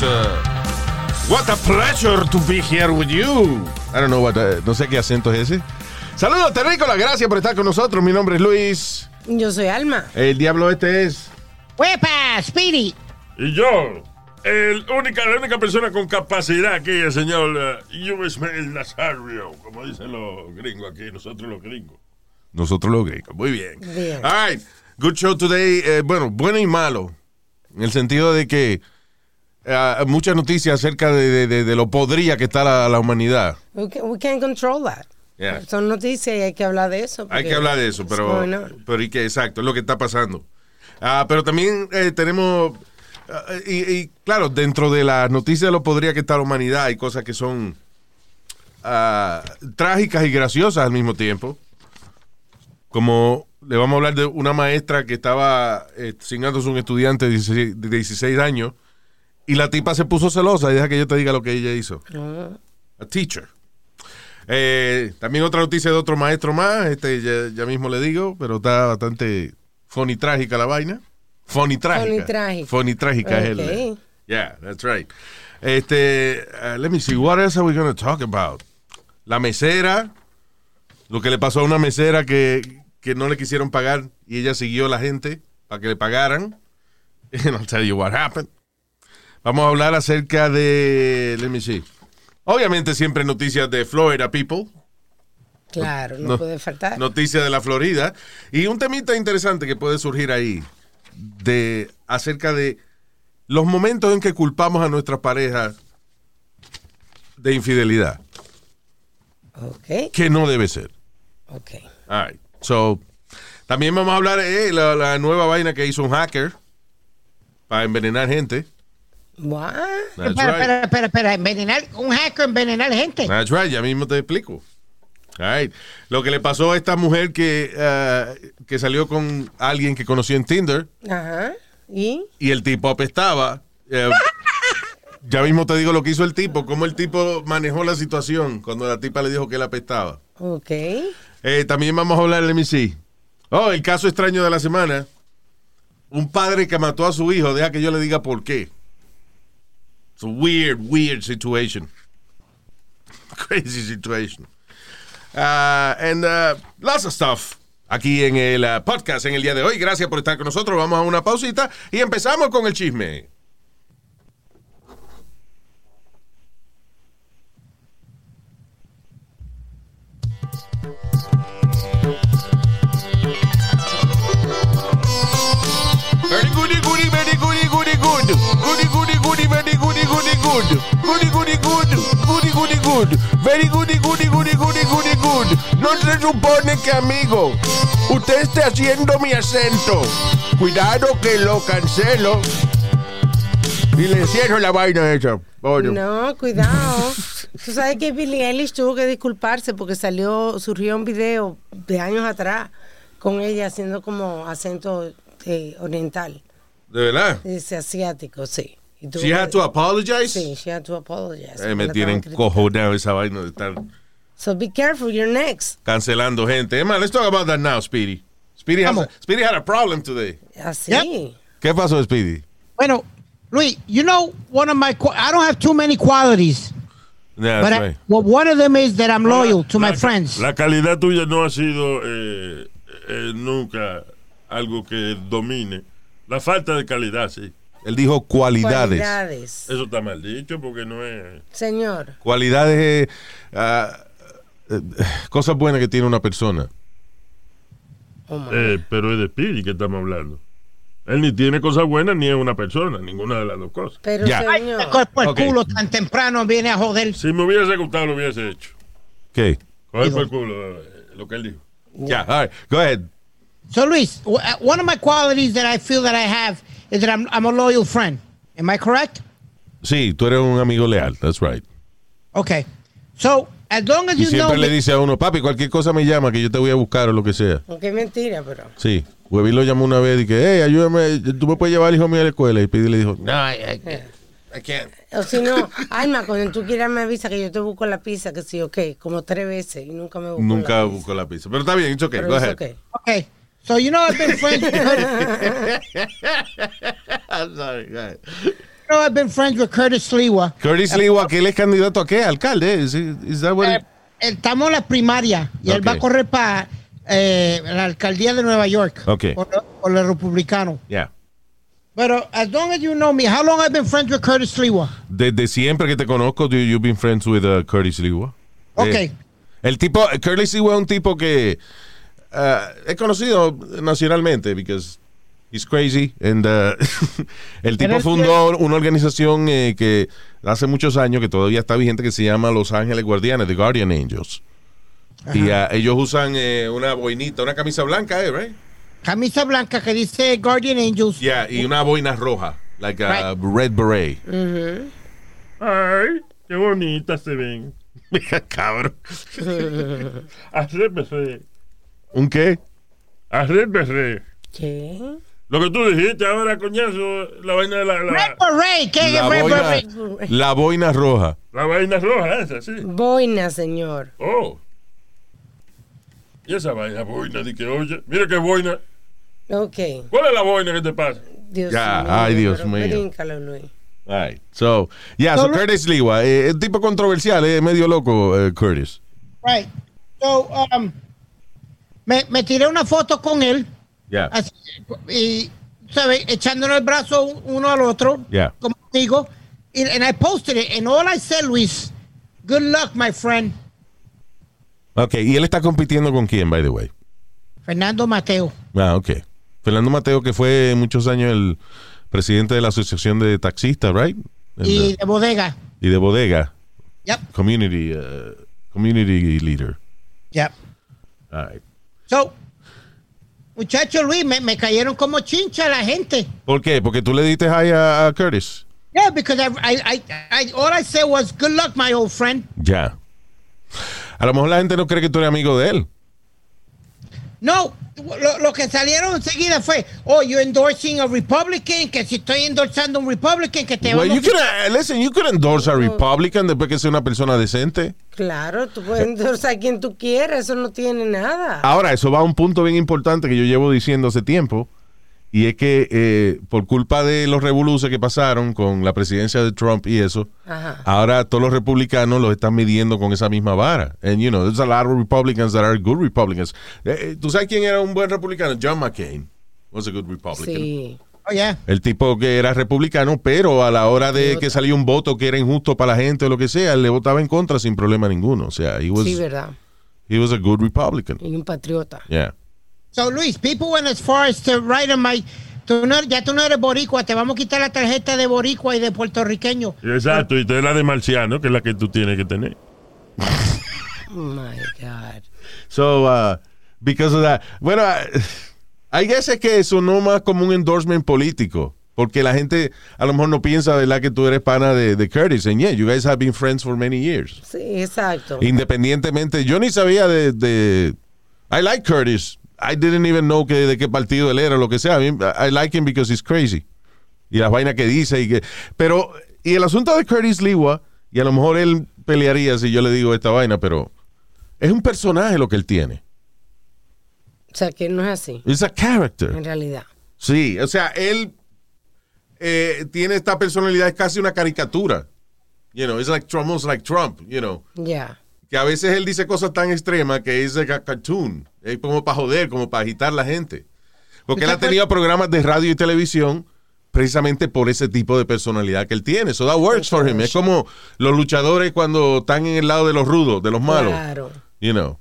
Uh, what a pleasure to be here with you. I don't know what, uh, no sé qué acento es ese. Saludos, terrícolas, gracias por estar con nosotros. Mi nombre es Luis. Yo soy Alma. El diablo este es. ¡Huepa, Speedy! Y yo, el única, la única persona con capacidad aquí, el señor uh, Nazario, como dicen los gringos aquí, nosotros los gringos. Nosotros los gringos. Muy bien. Bien. All right. Good show today. Eh, bueno, bueno y malo. En el sentido de que eh, muchas noticias acerca de, de- lo podría que está la, la humanidad. We, can, we can't control that. Yeah. Son noticias y hay que hablar de eso. Hay que hablar de eso, pero, pero y que exacto, es lo que está pasando. Ah, pero también eh, tenemos, ah, y, y, claro, dentro de las noticias de lo podría que está la humanidad, hay cosas que son trágicas y graciosas al mismo tiempo. Como le vamos a hablar de una maestra que estaba eh, cingándose un estudiante de 16, de 16 años y la tipa se puso celosa y deja que yo te diga lo que ella hizo. A teacher. Eh, también otra noticia de otro maestro más, este ya, ya mismo le digo, pero está bastante funny trágica la vaina. Funny trágica. Funny trágica. Funny trágica es el. Yeah, that's right. Este, uh, let me see, what else are we going to talk about? La mesera, lo que le pasó a una mesera que, que no le quisieron pagar y ella siguió a la gente para que le pagaran. And I'll tell you what happened. Vamos a hablar acerca de, let me see. Obviamente siempre noticias de Florida People, Claro, no, No- puede faltar. noticias de la Florida y un temita interesante que puede surgir ahí de acerca de los momentos en que culpamos a nuestras parejas de infidelidad, Ok, que no debe ser. ok. All right. So, también vamos a hablar de la, la nueva vaina que hizo un hacker para envenenar gente. What? That's Espera, right. espera, espera, espera, envenenar, un hacker envenenar gente. That's right, ya mismo te explico. All right. Lo que le pasó a esta mujer que, eh, que salió con alguien que conoció en Tinder Ajá. ¿Y? y el tipo apestaba. eh, ya mismo te digo lo que hizo el tipo, cómo el tipo manejó la situación cuando la tipa le dijo que él apestaba. Ok. Eh, también vamos a hablar de MC. Oh, el caso extraño de la semana. Un padre que mató a su hijo, deja que yo le diga por qué. It's a weird, weird situation. Crazy situation. Uh, and uh, lots of stuff. Aquí en el uh, podcast en el día de hoy. Gracias por estar con nosotros. Vamos a una pausita y empezamos con el chisme. Good. Goody goody good, goody goody good. Very goody goody goody goody goody good. No se supone que amigo, usted esté haciendo mi acento. Cuidado que lo cancelo. Y le cierro la vaina esa. Oye. No, cuidado. Tú sabes que Billie Eilish tuvo que disculparse porque salió, surgió un video de años atrás con ella haciendo como acento eh, oriental, ¿De verdad? ese asiático, sí. She had to apologize. Sí, she had to apologize. Eh, me La tienen cojonado esa vaina de estar So be careful, you're next. cancelando gente. Emma, let's talk about that now, Speedy. Speedy, has a- Speedy had a problem today. Así. Yep. ¿Qué pasó, Speedy? Bueno, Luis, you know, one of my, I don't have too many qualities, Yeah, but that's I- right. well, one of them is that I'm loyal to my La- friends. La calidad tuya no ha sido eh, eh, nunca algo que domine. La falta de calidad, sí. Él dijo cualidades. Cualidades. Eso está mal dicho porque no es. Señor. Cualidades, eh, cosas buenas que tiene una persona. Oh. Eh, pero es de Speedy que estamos hablando. Él ni tiene cosas buenas ni es una persona, ninguna de las dos cosas. Pero Ya. Ay, señor. por el culo tan temprano, viene a joder. Si me hubiese gustado, lo hubiese hecho. ¿Qué? Coger por el culo eh, lo que él dijo. Ya, all right, go ahead. So, Luis, uh, one of my qualities that I feel that I have is that I'm, I'm a loyal friend. Am I correct? Sí, tú eres un amigo leal, that's right. Okay. So, as long as Y you know siempre le me, dice a uno, papi, cualquier cosa me llama que yo te voy a buscar o lo que sea. Aunque es mentira, pero. Sí. Webby lo llamó una vez y que, hey, ayúdame, tú me puedes llevar al hijo mío a la escuela. Y Pidi le dijo, no, I, I- I can't. O si no, Alma, cuando tú quieras me avisa que yo te busco la pizza, que sí, ok, como tres veces y nunca me busco Nunca la pizza. buscó la pizza. Pero está bien, it's okay, Pero go es ahead. okay. okay. So, you know I've been friends with Curtis, I'm sorry, go ahead. you know I've been friends with Curtis Sliwa. Curtis Lewa, que él es candidato a qué? Alcalde. Is, is that what Eh, estamos en la primaria y él va a correr para la alcaldía de Nueva York Ok. por, por los republicanos. Yeah. Pero as long as you know me, how long I've been friends with Curtis Sliwa? Desde siempre que te conozco, you, you've been friends with uh, Curtis Lewa. Ok. Eh, el tipo, Curtis Lewa es un tipo que uh, es conocido nacionalmente because he's crazy. And, uh, el tipo fundó una organización eh, que hace muchos años que todavía está vigente que se llama Los Ángeles Guardianes, The Guardian Angels. Y uh, ellos usan eh, una boinita, una camisa blanca, eh, right? Camisa blanca que dice Guardian Angels. Yeah, y una boina roja, like a red beret. Ay, qué bonitas se ven. Mira, cabrón. Arrépese. ¿Un qué? ¿Qué? Lo que tú dijiste ahora, coñazo, la vaina de la, Red la, Beret, ¿qué es La Red boina, Beret? la boina roja. la vaina roja esa, sí. Boina, señor. Oh. Y esa vaina boina, di que oye, mira qué boina. Ok. ¿Cuál es la boina que te pasa? Dios Ya, mío. ay, Dios mío. All right. So, yeah, so Curtis Lewa, eh, es tipo controversial, es medio loco, eh, Curtis. Right. So, um, me, me tiré una foto con él Yeah. así, y, ¿sabes? Echándonos el brazo uno al otro, Yeah. como digo. Y and I posted it, and all I said, Luis, good luck, my friend, Ok, y él está compitiendo con quién, by the way. Fernando Mateo. Ah, ok. Fernando Mateo, que fue muchos años el presidente de la Asociación de Taxistas, right? And, Y uh, de bodega. y de bodega, Yep, community, uh, community leader. yep. All right. So, muchacho Luis, me, me cayeron como chincha la gente. ¿Por qué? Porque tú le diste hi a, a Curtis. Yeah, because I, I, I, all I said was, good luck, my old friend. Ya. A lo mejor la gente no cree que tú eres amigo de él. No, lo, lo que salieron enseguida fue, oh, you're endorsing a Republican, que si estoy endorsando a un Republican, que te Well, vamos you a... could, uh, listen, you could endorse a Republican después que sea una persona decente. Claro, tú puedes endorsar a quien tú quieras, eso no tiene nada. Ahora, eso va a un punto bien importante que yo llevo diciendo hace tiempo, y es que eh, por culpa de los revoluces que pasaron con la presidencia de Trump y eso, Ajá. ahora todos los republicanos los están midiendo con esa misma vara. And you know, there's a lot of Republicans that are good Republicans. Eh, eh, ¿Tú sabes quién era un buen republicano? John McCain was a good Republican. Sí. Oh, yeah. El tipo que era republicano, pero a la hora de que salía un voto que era injusto para la gente o lo que sea, él le votaba en contra sin problema ninguno. O sea, he was, Sí, verdad. he was a good Republican. Y un patriota. Yeah. So, Luis, people went as far as to write on my... Tú no, ya tú no eres boricua, te vamos a quitar la tarjeta de boricua y de puertorriqueño. Exacto, y te la de marciano, que es la que tú tienes que tener. Oh my God. So, uh, because of that. Bueno, uh, I guess es que eso no más como un endorsement político. Porque la gente a lo mejor no piensa, ¿verdad?, que tú eres pana de, de Curtis. And yeah, you guys have been friends for many years. Sí, exacto. Independientemente, yo ni sabía de, de- I like Curtis. I didn't even know que, de qué partido él era, lo que sea. I, mean, I like him because he's crazy. Y las vainas que dice. Y que, pero, y el asunto de Curtis Lewa, y a lo mejor él pelearía si yo le digo esta vaina, pero es un personaje lo que él tiene. O sea, que no es así, Es a character. en realidad. Sí, o sea, él eh, tiene esta personalidad, es casi una caricatura. You know, it's like almost like Trump, you know. Ya. Que a veces él dice cosas tan extremas que es like a cartoon. Es como para joder, como para agitar la gente. Porque él ha tenido programas de radio y televisión precisamente por ese tipo de personalidad que él tiene. So that works for him. Es como los luchadores cuando están en el lado de los rudos, de los malos. Claro. You know.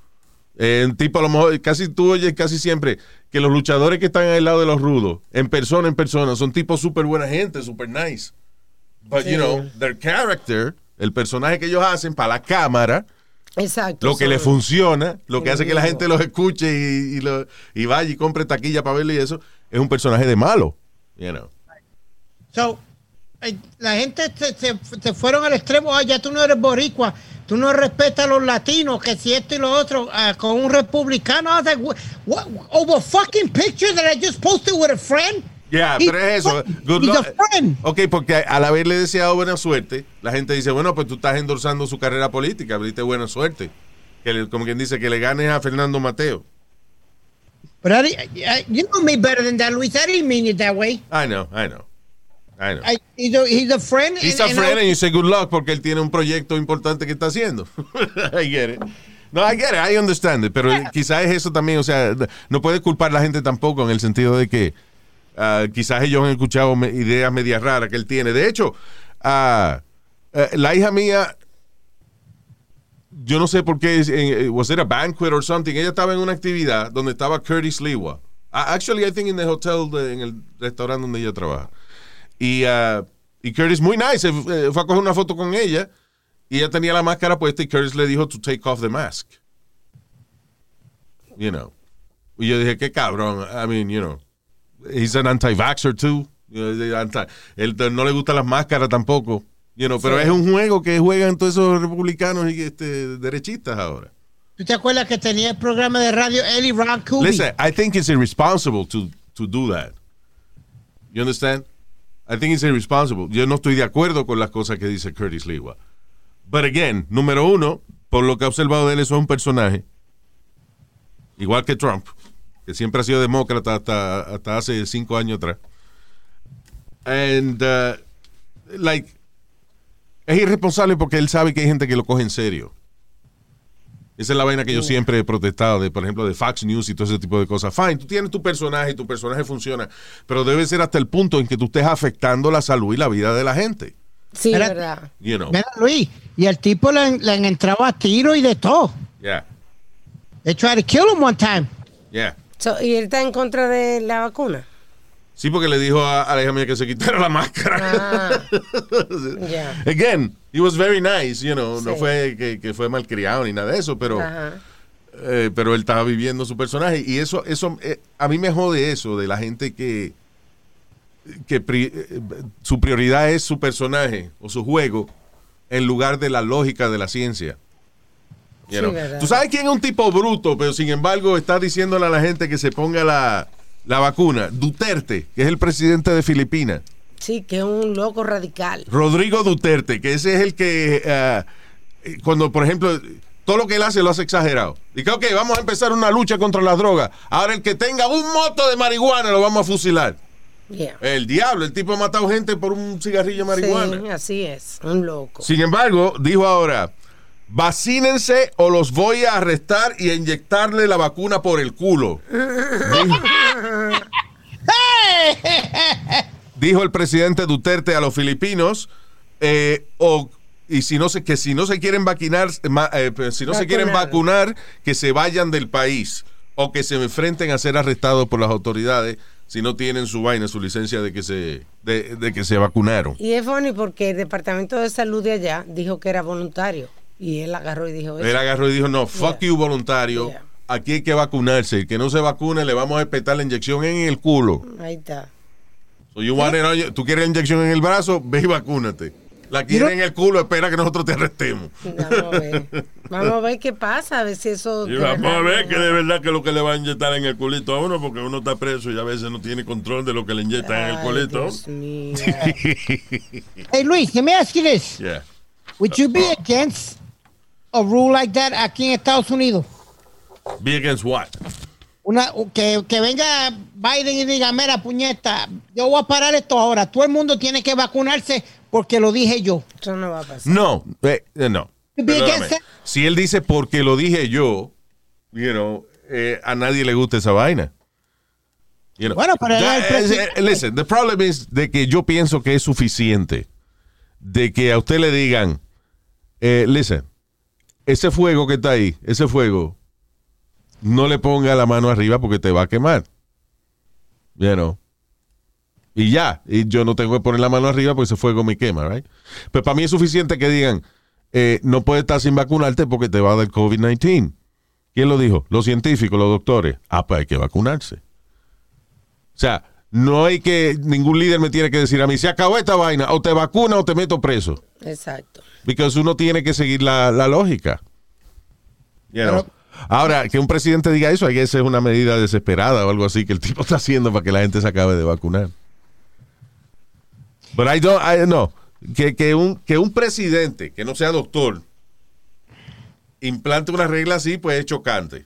Eh, tipo a lo mejor, casi tú oyes casi siempre que los luchadores que están al lado de los rudos, en persona, en persona, son tipos súper buena gente, súper nice. But, Sí. you know, their character, el personaje que ellos hacen para la cámara, Exacto. lo que le funciona, lo que hace que la gente los escuche y, y, lo- y vaya y compre taquilla para verlo y eso, es un personaje de malo. You know. So, eh, la gente se, se- se fueron al extremo, ah, ya tú no eres boricua, tú no respetas a los latinos, que si esto y lo otro, ah, con un republicano, I was like, what, what, over fucking picture that I just posted with a friend. Ya, He's pero es eso. Good luck. friend. Ok, porque al haberle deseado buena suerte, la gente dice, bueno, pues tú estás endorsando su carrera política, abriste buena suerte. Que le- como quien dice, que le ganes a Fernando Mateo. But I, I- you know me better than that, Luis. I didn't mean it that way. I know, I know. I know. I, he's, a, he's a friend. He's and- a friend and you say good luck porque él tiene un proyecto importante que está haciendo. I get it. No, I get it, I understand it, pero quizás es eso también, o sea, no puedes culpar a la gente tampoco en el sentido de que ah, quizás ellos han escuchado ideas medias raras que él tiene. De hecho, ah, eh, la hija mía, yo no sé por qué, eh, was it a banquet or something, ella estaba en una actividad donde estaba Curtis Lewa. Ah, Actually, I think in the hotel, de- en el restaurante donde ella trabaja. Y, y Curtis, muy nice, eh, fue a coger una foto con ella y ella tenía la máscara puesta y Curtis le dijo to take off the mask. You know. Y yo dije, qué cabrón. I mean, you know, he's an anti-vaxxer too. Anti- él no le gustan las máscaras tampoco. You know, pero es un juego que juegan todos esos republicanos y este, derechistas ahora. ¿Tú te acuerdas que tenía el programa de radio Ellie Ron Cooley? Listen, I think it's irresponsible to, to do that. You understand? I think it's irresponsible. Yo no estoy de acuerdo con las cosas que dice Curtis Lewa. But again, número uno, por lo que he observado de él, eso es un personaje. Igual que Trump, que siempre ha sido demócrata hasta, hasta hace cinco años atrás. And, uh, like, es irresponsable porque él sabe que hay gente que lo coge en serio. Esa es la vaina que yo siempre he protestado, de, por ejemplo, de Fox News y todo ese tipo de cosas. Fine, tú tienes tu personaje y tu personaje funciona, pero debe ser hasta el punto en que tú estés afectando la salud y la vida de la gente. Sí, Espérate. verdad. You know. Mira, Luis, y el tipo le, le han entrado a tiro y de todo. Yeah, They tried to kill him one time. yeah. So, ¿Y él está en contra de la vacuna? Sí, porque le dijo a, a la hija mía que se quitara la máscara. Ah. Again, he was very nice, you know. No fue que, que fue malcriado ni nada de eso, pero, eh, pero él estaba viviendo su personaje. Y eso, eso eh, a mí me jode eso de la gente que, que pri- eh, su prioridad es su personaje o su juego en lugar de la lógica de la ciencia. You know. Tú sabes quién es un tipo bruto, pero sin embargo está diciéndole a la gente que se ponga la, la vacuna. Duterte, que es el presidente de Filipinas. Sí, que es un loco radical. Rodrigo Duterte, que ese es el que, eh, cuando, por ejemplo, todo lo que él hace lo hace exagerado. Dice, ok, vamos a empezar una lucha contra las drogas. Ahora el que tenga un moto de marihuana lo vamos a fusilar. Yeah. El diablo, el tipo ha matado gente por un cigarrillo de marihuana. Sí, así es. Un loco. Sin embargo, dijo ahora, vacínense o los voy a arrestar y a inyectarle la vacuna por el culo. Dijo- el presidente Duterte a los filipinos, eh, o, y si no se, que si no se quieren vacunar, ma- eh, si no se quieren Vacunar. vacunar, que se vayan del país o que se enfrenten a ser arrestados por las autoridades si no tienen su vaina, su licencia de que se, de, de que se vacunaron. Y es funny porque el Departamento de Salud de allá dijo que era voluntario. Y él agarró y dijo eso. Él agarró y dijo, no, fuck Yeah. you voluntario, Yeah. aquí hay que vacunarse, el que no se vacune le vamos a espetar la inyección en el culo. Ahí está. So you want it- tú quieres la inyección en el brazo, ve y vacúnate. La quieres en el culo, espera que nosotros te arrestemos. Vamos a ver. Vamos a ver qué pasa, a ver si eso. Y vamos a ver que de verdad que lo que le va a inyectar en el culito a uno, porque uno está preso y a veces no tiene control de lo que le inyectan en el culito. Dios mío. Hey, Luis, let me ask you this. Yeah. Would you be against a rule like that aquí en Estados Unidos? Be against what? Una, que, que venga Biden y diga, mira, puñeta, yo voy a parar esto ahora. Todo el mundo tiene que vacunarse porque lo dije yo. Eso no va a pasar. No, eh, eh, no. Si él dice porque lo dije yo, you know, eh, a nadie le gusta esa vaina. You know. Bueno, pero él Ya, es el eh, presidente. eh, listen, the problem is de que yo pienso que es suficiente de que a usted le digan, eh, listen, ese fuego que está ahí, ese fuego, no le ponga la mano arriba porque te va a quemar. You know. Y ya, y yo no tengo que poner la mano arriba porque ese fuego me quema, right? Pero para mí es suficiente que digan, eh, no puedes estar sin vacunarte porque te va a dar COVID-19. ¿Quién lo dijo? Los científicos, los doctores. Ah, pues hay que vacunarse. O sea, no hay que, ningún líder me tiene que decir a mí, se acabó esta vaina, o te vacuna o te meto preso. Exacto. Porque uno tiene que seguir la, la lógica. You know. Pero- Ahora, que un presidente diga eso, hay que ser una medida desesperada o algo así que el tipo está haciendo para que la gente se acabe de vacunar. Pero I don't, I- no, que, que, un, que un presidente que no sea doctor implante una regla así, pues es chocante.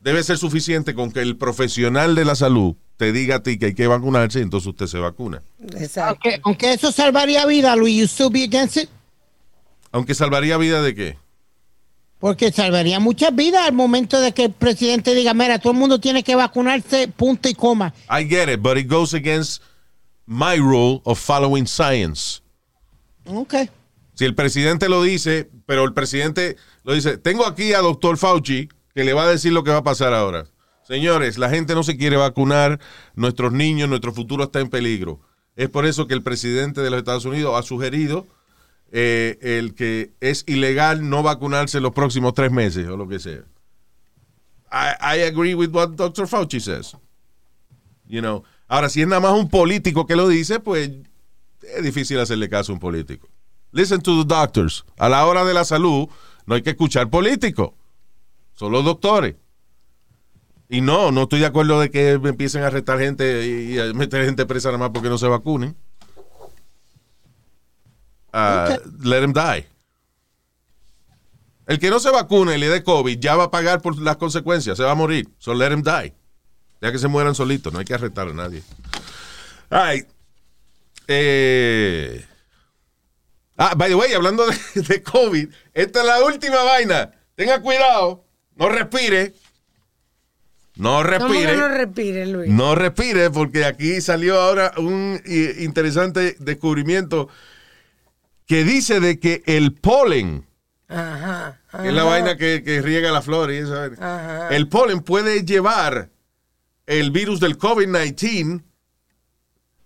Debe ser suficiente con que el profesional de la salud te diga a ti que hay que vacunarse, entonces usted se vacuna. Exacto. Aunque, aunque eso salvaría vida, Luis, you still be against it? Aunque salvaría vida de qué. Porque salvaría muchas vidas al momento de que el presidente diga, mira, todo el mundo tiene que vacunarse, punto y coma. I get it, but it goes against my rule of following science. Ok. Si el presidente lo dice, pero el presidente lo dice, tengo aquí a doctor Fauci que le va a decir lo que va a pasar ahora. Señores, la gente no se quiere vacunar, nuestros niños, nuestro futuro está en peligro. Es por eso que el presidente de los Estados Unidos ha sugerido eh, el que es ilegal no vacunarse los próximos tres meses o lo que sea. I, I agree with what Dr. Fauci says. You know. Ahora, si es nada más un político que lo dice, pues es difícil hacerle caso a un político. Listen to the doctors. A la hora de la salud, no hay que escuchar políticos. Son los doctores. Y no, no estoy de acuerdo de que empiecen a arrestar gente y, a meter gente presa nada más porque no se vacunen. Let them die. El que no se vacune y le dé COVID ya va a pagar por las consecuencias, se va a morir. So let them die. Ya que se mueran solitos, no hay que arrestar a nadie. All right. Eh, Ah, by the way, hablando de, de COVID, esta es la última vaina. Tenga cuidado, no respire. No ¿Cómo que respire. no respire, Luis? No respire porque aquí salió ahora un interesante descubrimiento que dice de que el polen, Ajá. ajá. que es la vaina que, que riega la flor y Ajá. el polen puede llevar el virus del COVID-19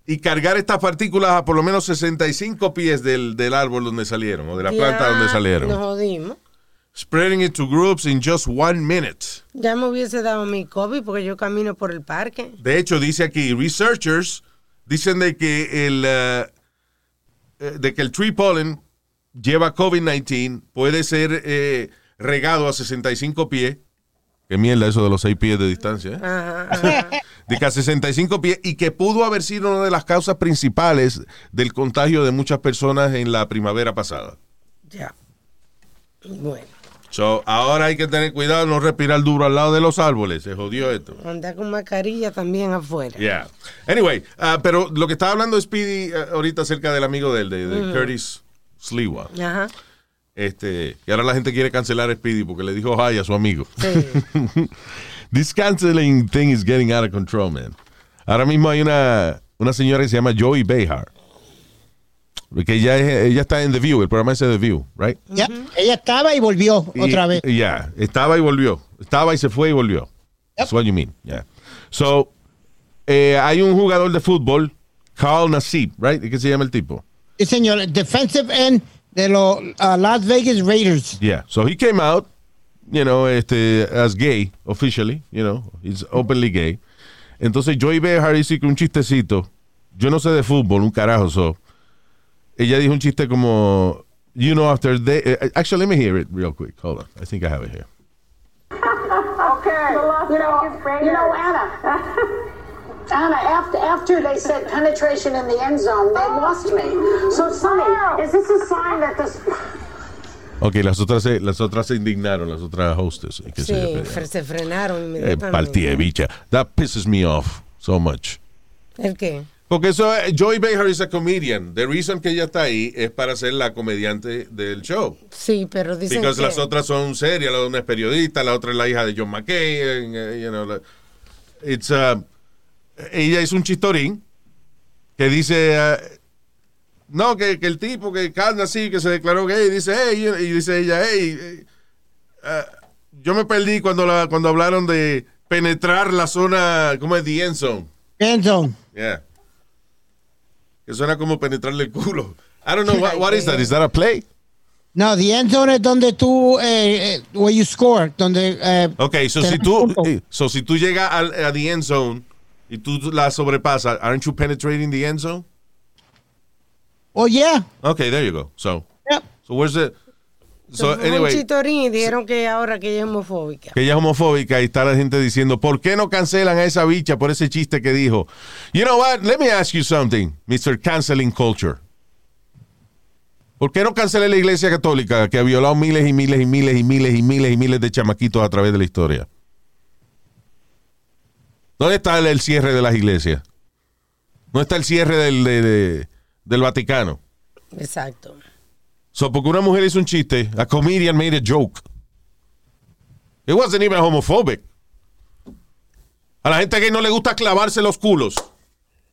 y cargar estas partículas a por lo menos 65 pies del, del árbol donde salieron o de la planta donde salieron. Nos jodimos. Spreading it to groups in just one minute. Ya me hubiese dado mi COVID porque yo camino por el parque. De hecho, dice aquí, researchers dicen de que el, eh, de que el tree pollen lleva COVID-19, puede ser eh, regado a 65 pies. Qué mierda eso de los 6 pies de distancia. ¿eh? Ajá, ajá. De que a 65 pies y que pudo haber sido una de las causas principales del contagio de muchas personas en la primavera pasada. ya. Bueno, So, ahora hay que tener cuidado no respirar duro al lado de los árboles. Se jodió esto. anda con mascarilla también afuera. Yeah. Anyway, ah, pero lo que estaba hablando Speedy ah, ahorita acerca del amigo de él, de, de Curtis Sliwa. Ajá. Este, y ahora la gente quiere cancelar a Speedy porque le dijo hi a su amigo. Sí. This canceling thing is getting out of control, man. Ahora mismo hay una, una señora que se llama Joey Behar. Que ella, es- ella está en The View, el programa ese The View, right? Ya, Ella estaba y volvió Y- otra vez. Ya, estaba y volvió. Estaba y se fue y volvió. That's what you mean. Yeah. So, eh, hay un jugador de fútbol, Carl Nassib, right? ¿Qué se llama el tipo? Sí, señor. Defensive end de los uh, Las Vegas Raiders. Yeah. So he came out, you know, este, as gay, officially, you know, he's openly gay. Entonces Joey Behar dice que un chistecito, yo no sé de fútbol, un carajo, so. Ella dijo un chiste como, you know, after they, eh, actually, let me hear it real quick. Hold on. I think I have it here. Okay. You know, you know, Anna. Anna, after after they said penetration in the end zone, they lost me. So, Sonny, is this a sign that this? Ok, las otras, se, las otras se indignaron, las otras hostess. que Sí, se, fre- se frenaron eh, partí, bicha. That pisses me off so much. ¿El qué? Porque eso, eh, Joey Behar is a comedian. The reason que ella está ahí es para ser la comediante del show. Sí, pero dicen Porque que... las otras son serias, la una es periodista, la otra es la hija de John McCain, eh, you know, it's, uh, ella es un chistorín que dice, uh, no, que, que el tipo que canta así, que se declaró gay, dice, hey, y dice ella, hey, eh, uh, yo me perdí cuando, la, cuando hablaron de penetrar la zona, ¿cómo es? The end zone. End zone. Yeah. Que suena como penetrarle el culo. I don't know, what, what is that? Is that a play? No, the end zone es donde tú, eh, eh, where you score, donde... eh, Ok, so si tú, eh, so si tú llegas al, a the end zone y tú la sobrepasas, aren't you penetrating the end zone? Oh, yeah. Okay, there you go. So, Yep. so where's the So anyway, dijeron que ahora que ella es homofóbica. que ella es homofóbica y está la gente diciendo, ¿por qué no cancelan a esa bicha por ese chiste que dijo? You know what? Let me ask you something, Mr. Canceling Culture. ¿Por qué no cancela la iglesia católica que ha violado miles y miles y miles y miles y miles y miles de chamaquitos a través de la historia? ¿Dónde está el, el cierre de las iglesias? ¿Dónde está el cierre del, de- de- del Vaticano? Exacto. So, porque una mujer hizo un chiste, a comedian made a joke. It wasn't even homophobic. A la gente gay no le gusta clavarse los culos.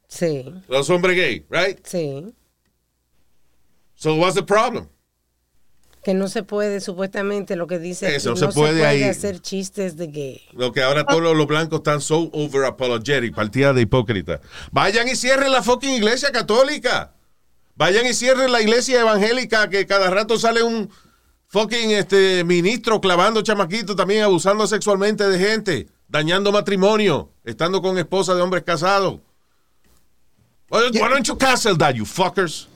Sí, Los hombres gay, right? sí. So what's the problem? Que no se puede, supuestamente, lo que dice. Eso, no se puede ahí. hacer chistes de gay. Lo que ahora todos los blancos están so over apologetic, partida de hipócrita. Vayan y cierren la fucking iglesia católica. Vayan y cierren la iglesia evangélica que cada rato sale un fucking este ministro clavando chamaquitos también abusando sexualmente de gente, dañando matrimonio, estando con esposa de hombres casados. Why, don't you cancel that, you fuckers?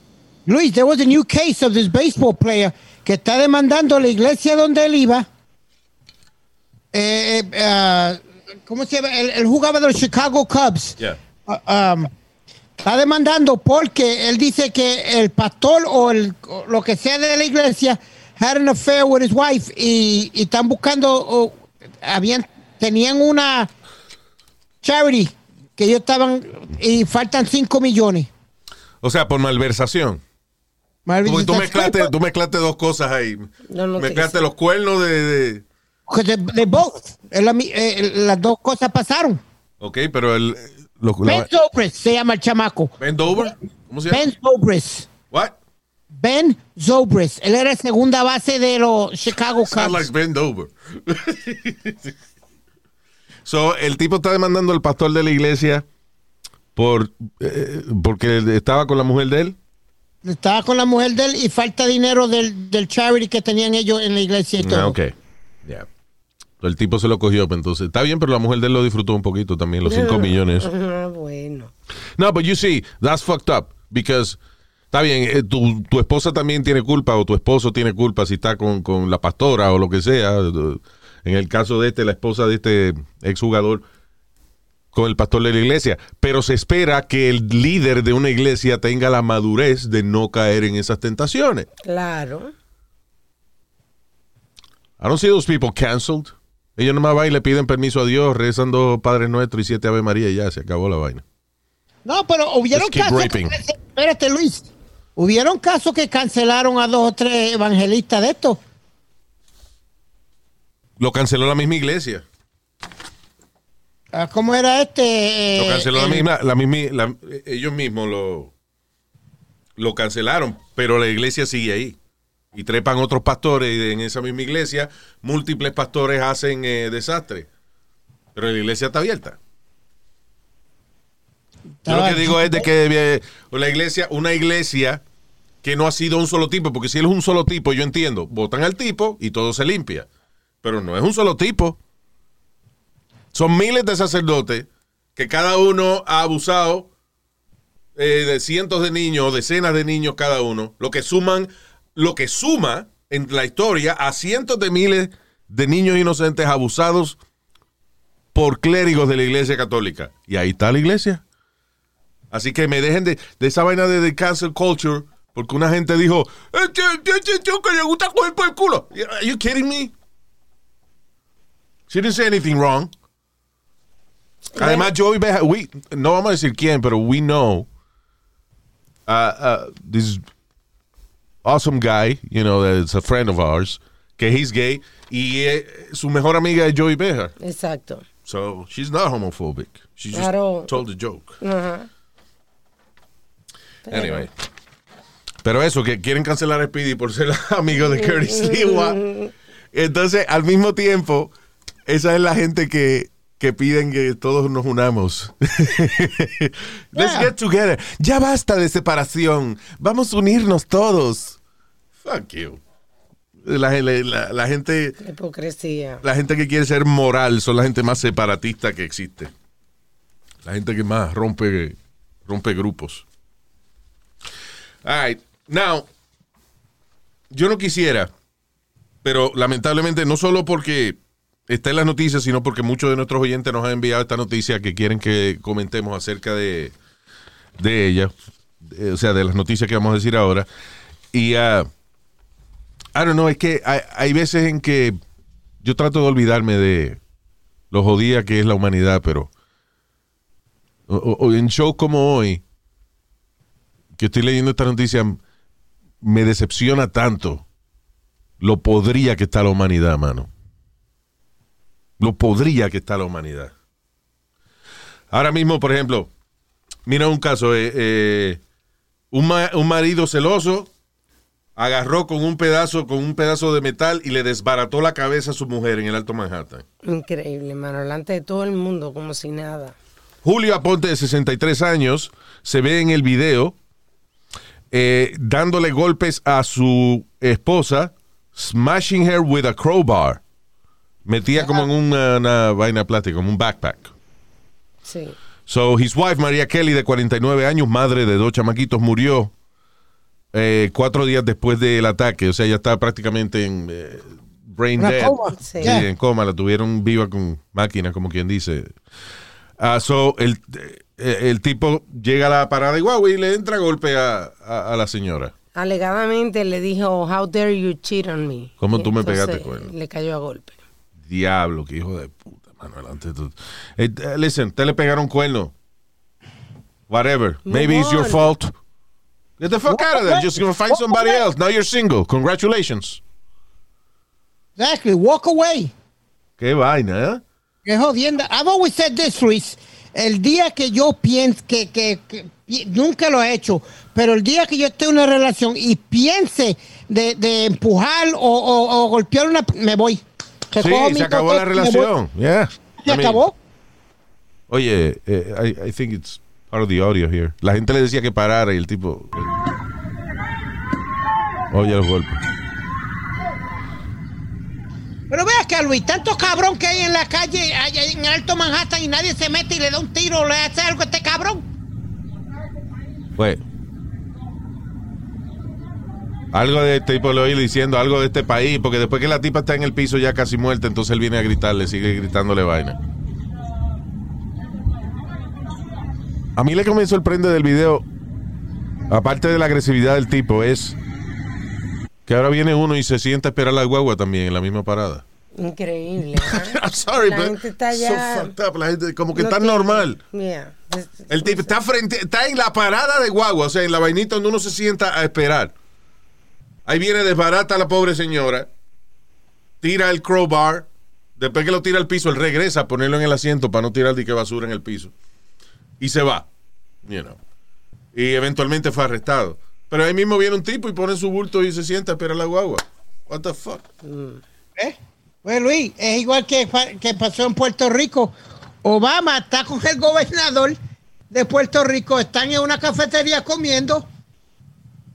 Luis, there was a new case of this baseball player que está demandando a la iglesia donde él iba. Eh, eh, ah, ¿Cómo se llama? Él, él jugaba de los Chicago Cubs. Yeah. Ah, um, está demandando porque él dice que el pastor o, el, o lo que sea de la iglesia had an affair with his wife y, y están buscando, o habían, tenían una charity que ellos estaban y faltan 5 millones. O sea, por malversación. Porque tú mezclaste, tú mezclaste dos cosas ahí. No, no, mezclaste los cuernos de- de both. Eh, las dos cosas pasaron. Ok, pero el. Lo, Ben la- Zobrist se llama el chamaco. ¿Ben Dover? ¿Cómo se llama? Ben Zobrist. What? Ben Zobrist. Él era segunda base de los Chicago Sound Cubs. like Ben Dover. so, el tipo está demandando al pastor de la iglesia por eh, porque estaba con la mujer de él. Estaba con la mujer de él y falta dinero del, del charity que tenían ellos en la iglesia y todo. Ah, ok. Yeah. El tipo se lo cogió, pues, entonces está bien, pero la mujer de él lo disfrutó un poquito también, los 5 millones. Ah, bueno. No, but you see, that's fucked up. Because, está bien, eh, tu, tu esposa también tiene culpa o tu esposo tiene culpa si está con, con la pastora o lo que sea. En el caso de este, la esposa de este exjugador con el pastor de la iglesia. Pero se espera que el líder de una iglesia tenga la madurez de no caer en esas tentaciones. Claro. I don't see those people canceled. Ellos nomás van y le piden permiso a Dios, rezan dos Padres Nuestros y siete Ave María y ya se acabó la vaina. No, pero hubieron casos. Que, espérate, Luis. Hubieron casos que cancelaron a dos o tres evangelistas de estos. Lo canceló la misma iglesia. Ah, ¿Cómo era este? Lo Eh, canceló la misma, la misma, la- ellos mismos lo, lo cancelaron, pero la iglesia sigue ahí. Y trepan otros pastores y en esa misma iglesia, múltiples pastores hacen eh, desastre. Pero la iglesia está abierta. Yo lo que digo es de que eh, la iglesia, una iglesia que no ha sido un solo tipo, porque si él es un solo tipo, yo entiendo, votan al tipo y todo se limpia. Pero no es un solo tipo. Son miles de sacerdotes que cada uno ha abusado eh, de cientos de niños, decenas de niños cada uno, lo que suman, lo que suma en la historia a cientos de miles de niños inocentes abusados por clérigos de la iglesia católica. Y ahí está la iglesia. Así que me dejen de, de esa vaina de, de cancel culture, porque una gente dijo, este, este tío que le gusta coger por el culo. Are you kidding me? She didn't say anything wrong. Además, Joey Beja, we, no vamos a decir quién, pero we know uh, uh, this awesome guy, you know, that's a friend of ours, que he's gay, y eh, su mejor amiga es Joey Beja. Exacto. So, she's not homophobic. She just Claro. told the joke. Pero- Anyway. Pero eso, que quieren cancelar a Speedy por ser amigo de Curtis Lewa. Entonces, al mismo tiempo, esa es la gente que, que piden que todos nos unamos. Let's get together. Ya basta de separación. Vamos a unirnos todos. Fuck you. La, la- la- la gente, Hipocresía. la gente que quiere ser moral son la gente más separatista que existe. La gente que más rompe, rompe grupos. All right. Now, yo no quisiera, pero lamentablemente no solo porque está en las noticias, sino porque muchos de nuestros oyentes nos han enviado esta noticia que quieren que comentemos acerca de, de ella, eh, o sea, de las noticias que vamos a decir ahora. Y, uh, I don't know, es que hay, hay veces en que yo trato de olvidarme de lo jodida que es la humanidad, pero en shows como hoy, que estoy leyendo esta noticia, me decepciona tanto lo podría que está la humanidad, mano. Lo podría que está la humanidad. Ahora mismo, por ejemplo, mira un caso, eh, eh, un, ma- un marido celoso agarró con un pedazo, con un pedazo de metal y le desbarató la cabeza a su mujer en el Alto Manhattan. Increíble, mano. Delante de todo el mundo, como si nada. Julio Aponte, de 63 años, se ve en el video eh, dándole golpes a su esposa, smashing her with a crowbar. Metía como en una, una vaina plástica, como un backpack. Sí. So, his wife, María Kelly, de 49 años, madre de dos chamaquitos, murió eh, cuatro días después del ataque. O sea, ya está prácticamente en eh, brain Una dead. coma. Sí. Sí, en coma, la tuvieron viva con máquina, como quien dice. Ah, so, el, eh, el tipo llega a la parada de guagua y le entra golpe a, a- a la señora. Alegadamente le dijo, How dare you cheat on me? ¿Cómo tú me Entonces, pegaste cuerno? Le cayó a golpe. Diablo, qué hijo de puta, mano, delante de todo. Eh, eh, listen, te le pegaron cuerno. Whatever. Maybe it's your fault. Get the fuck out of there. Just gonna find somebody else. Now you're single. Congratulations. Exactly. Walk away. Qué vaina, ¿eh? Qué jodienda. I've always said this, Luis. El día que yo piense que, que- nunca lo he hecho, pero el día que yo esté en una relación y piense de, de empujar o, o- o golpear una, me voy. Sí, se acabó la relación. Yeah. Se I mean, acabó. Oye, eh, I, I think it's part of the audio here. La gente le decía que parara y el tipo. Oye los golpes. Pero ve acá, Luis, tanto cabrón que hay en la calle, allá en Alto Manhattan, y nadie se mete y le da un tiro o le hace algo a este cabrón. Pues. Algo de este tipo le oí diciendo algo de este país, porque después que la tipa está en el piso ya casi muerta, entonces él viene a gritarle, sigue gritándole vaina. A mí lo que me sorprende del video, aparte de la agresividad del tipo, es que ahora viene uno y se sienta a esperar la guagua también en la misma parada. Increíble. ¿eh? I'm sorry, La but gente está so ya- fucked up. La gente como que No tiene- normal. Yeah. El tipo está frente, está en la parada de guagua, o sea, en la vainita donde uno se sienta a esperar. Ahí viene desbarata la pobre señora, tira el crowbar, después que lo tira al piso, él regresa a ponerlo en el asiento para no tirar de que basura en el piso. Y se va, you know. Y eventualmente fue arrestado. Pero ahí mismo viene un tipo y pone su bulto y se sienta a esperar la guagua. What the fuck? ¿Eh? Pues Luis, es igual que, que pasó en Puerto Rico. Obama está con el gobernador de Puerto Rico, están en una cafetería comiendo.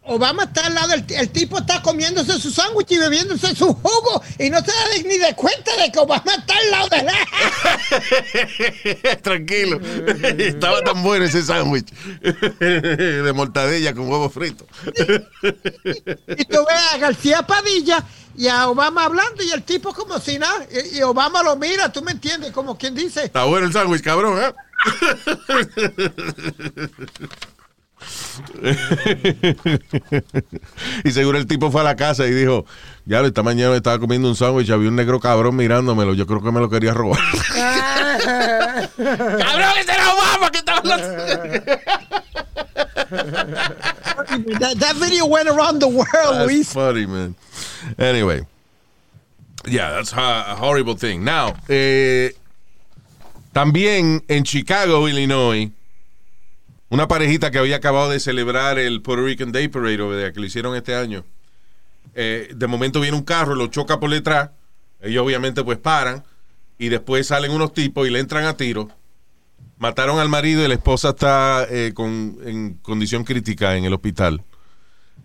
Obama está al lado, el, el tipo está comiéndose su sándwich y bebiéndose su jugo y no se da ni de cuenta de que Obama está al lado de él. Tranquilo. Estaba tan bueno ese sándwich de mortadella con huevo frito. Y tú ves a García Padilla y a Obama hablando y el tipo como si nada. Y, y Obama lo mira, tú me entiendes, como quien dice. Está bueno el sándwich, cabrón, ¿eh? Y seguro el tipo fue a la casa y dijo, ya esta mañana me estaba comiendo un sándwich, había un negro cabrón mirándomelo, yo creo que me lo quería robar. ¡Cabrón, ese era Obama que estaba That, that video went around the world, That's Luis. funny, man. Anyway. Yeah, that's a, a horrible thing. Now, eh, también en Chicago, Illinois, una parejita que había acabado de celebrar el Puerto Rican Day Parade, over there, que lo hicieron este año. eh, de momento viene un carro, lo choca por detrás. Ellos obviamente pues paran. Y después salen unos tipos y le entran a tiro. Mataron al marido y la esposa está eh, con, en condición crítica en el hospital.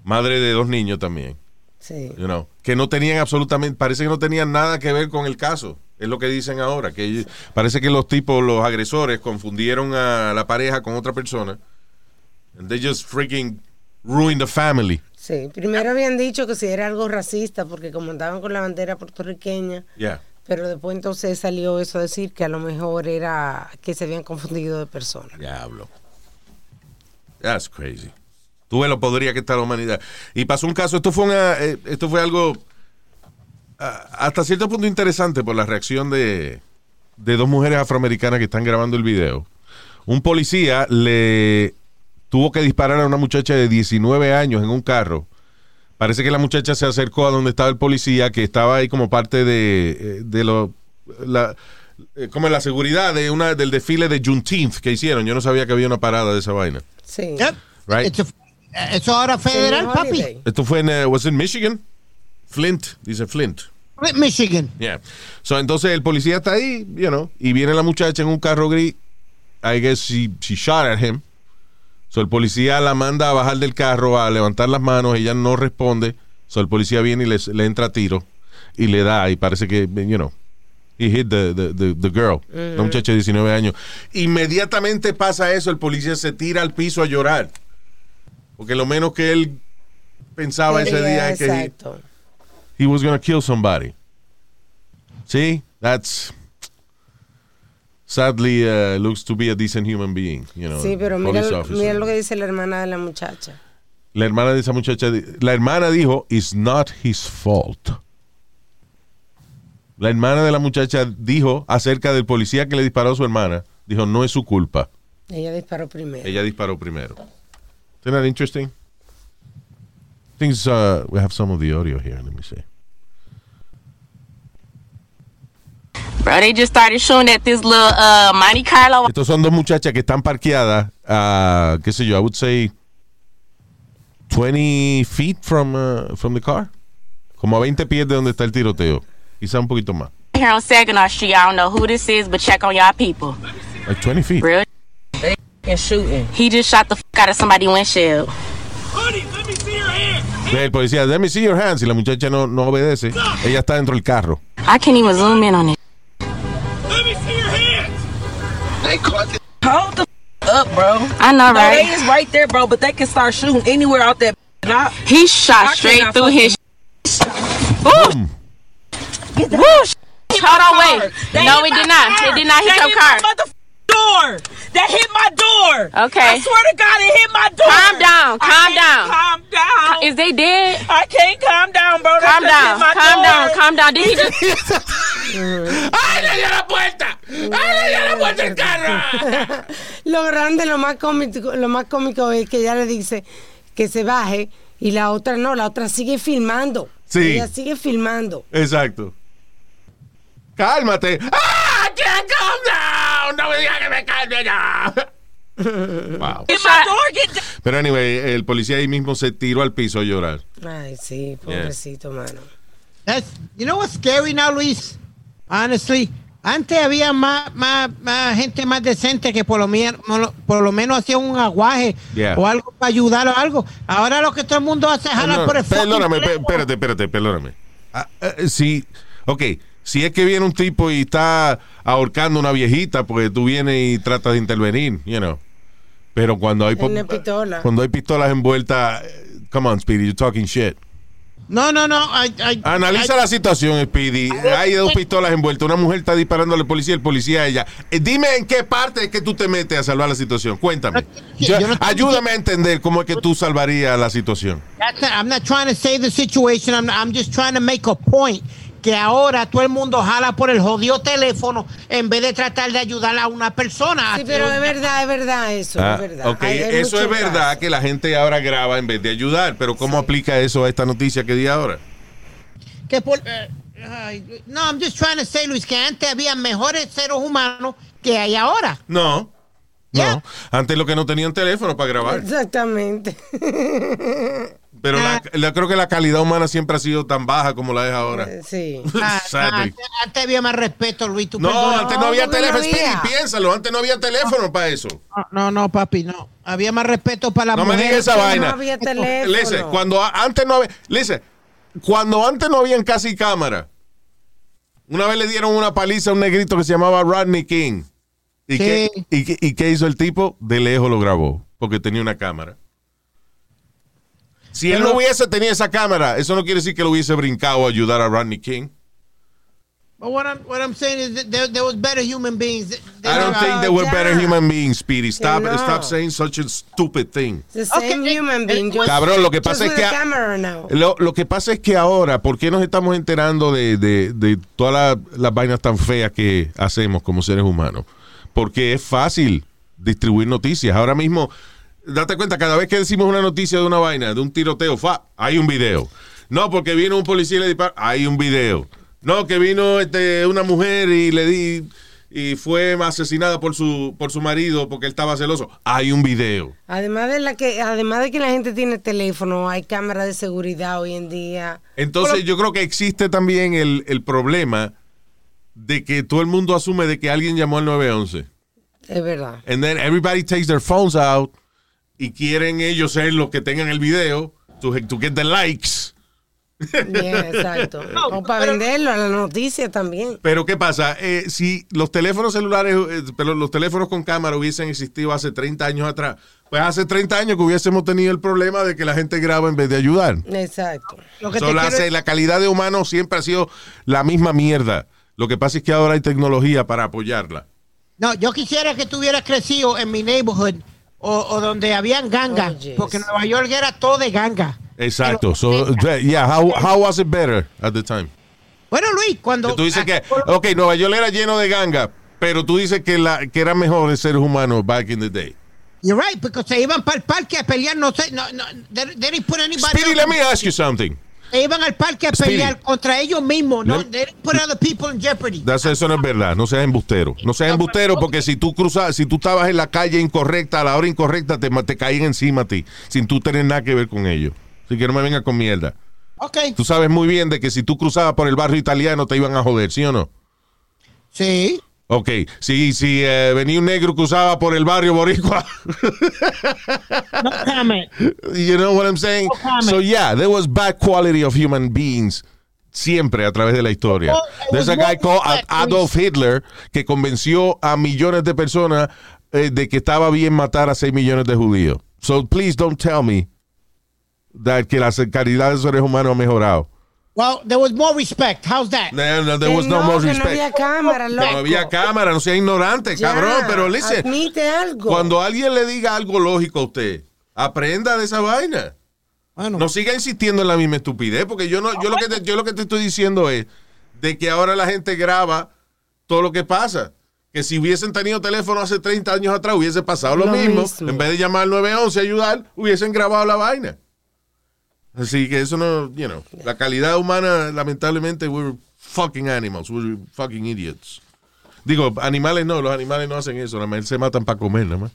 Madre de dos niños también. Sí. You know, que no tenían absolutamente, parece que no tenían nada que ver con el caso. Es lo que dicen ahora, que parece que los tipos, los agresores, confundieron a la pareja con otra persona. And they just freaking ruined the family. Sí, primero habían dicho que si era algo racista, porque como andaban con la bandera puertorriqueña, Yeah. pero después entonces salió eso a decir que a lo mejor era que se habían confundido de persona. Diablo. That's crazy. Tú ves lo podría que está la humanidad. Y pasó un caso, esto fue una, eh, esto fue algo hasta cierto punto interesante por la reacción de, de dos mujeres afroamericanas que están grabando el video. Un policía le tuvo que disparar a una muchacha de 19 años en un carro. Parece que la muchacha se acercó a donde estaba el policía, que estaba ahí como parte de, eh, de lo, la, eh, como la seguridad de una, del desfile de Juneteenth que hicieron. Yo no sabía que había una parada de esa vaina. Sí. Yep. Right. Eso ahora federal, papi. Esto fue en, eh, was in Michigan? Flint, dice Flint. Michigan. Yeah. So, entonces el policía está ahí, you know, y viene la muchacha en un carro gris. I guess she, she shot at him. So, el policía la manda a bajar del carro, a levantar las manos, ella no responde. So, el policía viene y les- le entra a tiro y le da, y parece que, you know, he hit the, the, the, the girl, una muchacha de 19 años. Inmediatamente pasa eso, el policía se tira al piso a llorar. Porque lo menos que él pensaba ese día es que exacto. he was going to kill somebody. See, that's sadly uh, looks to be a decent human being, you know. Sí, pero mira, mira lo que dice la hermana de la muchacha. La hermana de esa muchacha, la hermana dijo, it's not his fault. La hermana de la muchacha dijo acerca del policía que le disparó a su hermana, dijo, no es su culpa. Ella disparó primero. Ella disparó primero. Isn't that interesting? Things, uh, we have some of the audio here. Let me see. Bro, they just started showing at this little uh Monte Carlo. Estos son dos muchachas que están parqueadas a, qué sé yo, I would say 20 feet from, uh, from the car. Como a 20 pies de donde está el tiroteo. Quizá un poquito más. here on Saginaw Street. I don't know who this is, but check on y'all people. Like 20 feet. Real. and shooting. He just shot the f out of somebody's windshield. Ve El policía, let me see your hands. Y la muchacha no, no obedece. Ella está dentro del carro. I can't even zoom in on it. Hold the f- up, bro. I know, No, they right? is right there, bro, but they can start shooting anywhere out there. I- He shot I straight through his. Boom. Woo! Hold on, wait. They No, it did not. car. It did not hit your car. Door. That hit my door. Okay. I swear to God, it hit my door. Calm down, I calm can't down. Calm down. Is they dead? I can't calm down, bro. That Calm down. hit my Calm door. down. Calm down. Did he just? ¡Ay, le dio la puerta! ¡Ay, le dio la puerta el carro! Lo grande, lo más cómico, lo más cómico es que ella le dice que se baje y la otra no, la otra sigue filmando. Sí. Ella sigue filmando. Exacto. Cálmate. ¡Ah, down! ¡No me digas que me calme ya! Wow. Down. Pero anyway, el policía ahí mismo se tiró al piso a llorar. Ay, sí, pobrecito, mano. That's, you know what's scary now, Luis? Honestly, antes había más, más, más gente más decente que por lo, menos por lo menos hacía un aguaje Yeah. o algo para ayudar o algo. Ahora lo que todo el mundo hace es jalar No, por el perdóname, espérate, espérate, perdóname. Ah, eh, sí, ok. Si es que viene un tipo y está ahorcando una viejita, pues tú vienes y tratas de intervenir, you know. Pero cuando hay, pistola. cuando hay pistolas envueltas, eh, come on, Speedy, you're talking shit. No, no, no. I- I- Analiza I- la situación, Speedy. Hay dos pistolas envueltas. Una mujer está disparando al policía, el policía a ella. Eh, dime en qué parte es que tú te metes a salvar la situación. Cuéntame. Yo- Yo no- ayúdame a entender cómo es que tú salvarías la situación. That's not- I'm not trying to save the situation. I'm, I'm just trying to make a point. Que ahora todo el mundo jala por el jodido teléfono en vez de tratar de ayudar a una persona. Sí, pero es verdad, es verdad eso, Ah, es verdad. ok, Hay- hay eso es verdad casos. que la gente ahora graba en vez de ayudar, pero ¿cómo aplica eso a esta noticia que di ahora? que por, eh, ay, no, I'm just trying to say, Luis, que antes había mejores seres humanos que hay ahora. No. Ya. No. Antes lo que no tenían teléfono para grabar. Exactamente. Pero la- la- creo que la calidad humana siempre ha sido tan baja como la es ahora. Sí. Ah, Sadly. antes, antes había más respeto, Luis. Tú No, antes no había no teléfono. había. Piénsalo. Antes no había teléfono para eso. No, no, no, papi, no. Había más respeto para la No me mujer. digas esa no vaina. había teléfono. Listen, cuando a- antes no había, listen, cuando antes no habían casi cámara, Una vez le dieron una paliza a un negrito que se llamaba Rodney King. ¿Y, Sí. qué, y, qué- y qué hizo el tipo? De lejos lo grabó, porque tenía una cámara. Si él no hubiese tenido esa cámara, eso no quiere decir que lo hubiese brincado a ayudar a Rodney King. But what I'm what I'm saying is that there, there was better human beings. They- I don't were- think they were ya. better human beings, Speedy. Stop, no. stop saying such a stupid thing. The same Okay, human being. eh, just- Cabrón, lo que pasa es que a. Lo, lo que pasa es que ahora, ¿por qué nos estamos enterando de, de- de todas las- las vainas tan feas que hacemos como seres humanos? Porque es fácil distribuir noticias. Ahora mismo, date cuenta, cada vez que decimos una noticia de una vaina, de un tiroteo, fa, hay un video. No, porque vino un policía y le disparó, hay un video. No, que vino este, una mujer y le di y fue asesinada por su por su marido porque él estaba celoso. Hay un video. Además de la que, además de que la gente tiene teléfono, hay cámaras de seguridad hoy en día. Entonces yo creo que existe también el, el problema de que todo el mundo asume de que alguien llamó al 911. Es verdad. And then everybody takes their phones out y quieren ellos ser los que tengan el video to, to get the likes. Bien, exacto. o para venderlo a la noticia también. Pero ¿qué pasa? Eh, si los teléfonos celulares, eh, pero los teléfonos con cámara hubiesen existido hace 30 años atrás, pues hace 30 años que hubiésemos tenido el problema de que la gente graba en vez de ayudar. Exacto. Lo que te So, la, quiero- la calidad de humano siempre ha sido la misma mierda. Lo que pasa es que ahora hay tecnología para apoyarla. No, yo quisiera que tú hubieras crecido en mi neighborhood o, o donde habían gangas, Oh, porque Nueva York era todo de ganga. Exacto. Pero- So, yeah, how, how was it better at the time? Bueno, Luis, cuando... Que tú dices que, ok, Nueva York era lleno de ganga, pero tú dices que, la, que eran mejores seres humanos back in the day. You're right, porque se iban para el parque a pelear, no sé, no, no, they, they didn't put anybody Speedy, let me ask you something. Iban al parque a Speedy. pelear contra ellos mismos, no, they didn't put other people in jeopardy. That's- eso no es verdad, no seas embustero. No seas embustero porque si tú cruzas, si tú estabas en la calle incorrecta, a la hora incorrecta, te, te caían encima a ti, sin tú tener nada que ver con ellos. Así que no me vengas con mierda. Ok, Tú sabes muy bien de que si tú cruzabas por el barrio italiano te iban a joder, ¿sí o no? sí. Ok, si, si eh, venía un negro que cruzaba por el barrio boricua, No comment. you know what I'm saying? No comment. So yeah, there was bad quality of human beings siempre a través de la historia. There's a guy called Adolf Hitler que convenció a millones de personas eh, de que estaba bien matar a 6 millones de judíos. So please don't tell me that que la calidad de seres humanos ha mejorado. Well, there was more respect. How's that? No, no, there Que was no, no, more que no respect. había cámara, loco. No había cámara, no sea ignorante, Ya, cabrón. Pero listen, Admite algo. cuando alguien le diga algo lógico a usted, aprenda de esa vaina. Bueno, No siga insistiendo en la misma estupidez, porque yo no, yo lo que te, yo lo que te estoy diciendo es de que ahora la gente graba todo lo que pasa. Que si hubiesen tenido teléfono hace 30 años atrás, hubiese pasado lo, Lo mismo. mismo. En vez de llamar al 911 a ayudar, hubiesen grabado la vaina. Así que eso no, you know, la calidad humana, lamentablemente, we're fucking animals, we're fucking idiots. Digo, animales no, los animales no hacen eso, nada más se matan para comer, nada más.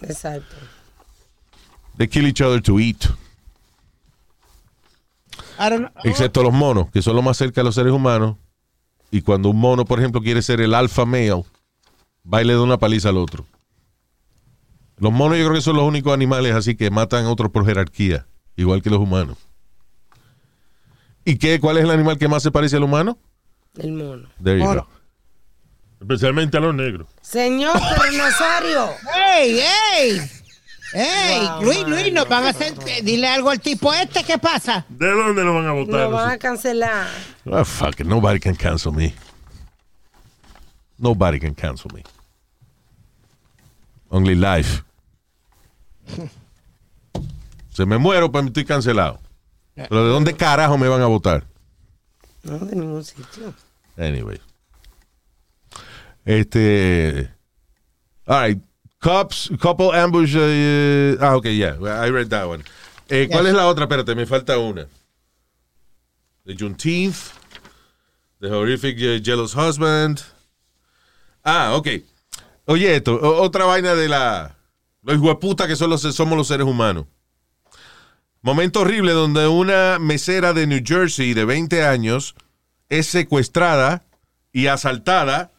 Exacto. They kill each other to eat. I don't know. Excepto los monos, que son lo más cerca de los seres humanos. Y cuando un mono, por ejemplo, quiere ser el alfa male, va y le da una paliza al otro. Los monos yo creo que son los únicos animales así que matan a otros por jerarquía, igual que los humanos. ¿Y qué? ¿Cuál es el animal que más se parece al humano? El mono. There you Mono. go. Especialmente a los negros. Señor pero Nazario. ¡Ey, ey! ¡Ey! Wow, Luis. Luis, nos van a hacer. Dile algo al tipo este, ¿qué pasa? ¿De dónde lo van a votar? Lo van a cancelar. Ah, fuck it. Nobody can cancel me. Nobody can cancel me. Only life. Se me muero, pues estoy cancelado. Pero ¿de dónde carajo me van a votar? No, de ningún sitio. Anyway. Este. All right. Cops, couple ambush. eh, ah, ok, yeah. I read that one. Eh, ¿Cuál Yes. es la otra? Espérate, me falta una. The Juneteenth. The Horrific eh, Jealous Husband. Ah, ok. Oye, esto. o- otra vaina de la. Los hueputa que son los, somos los seres humanos. Momento horrible donde una mesera de New Jersey de 20 años es secuestrada y asaltada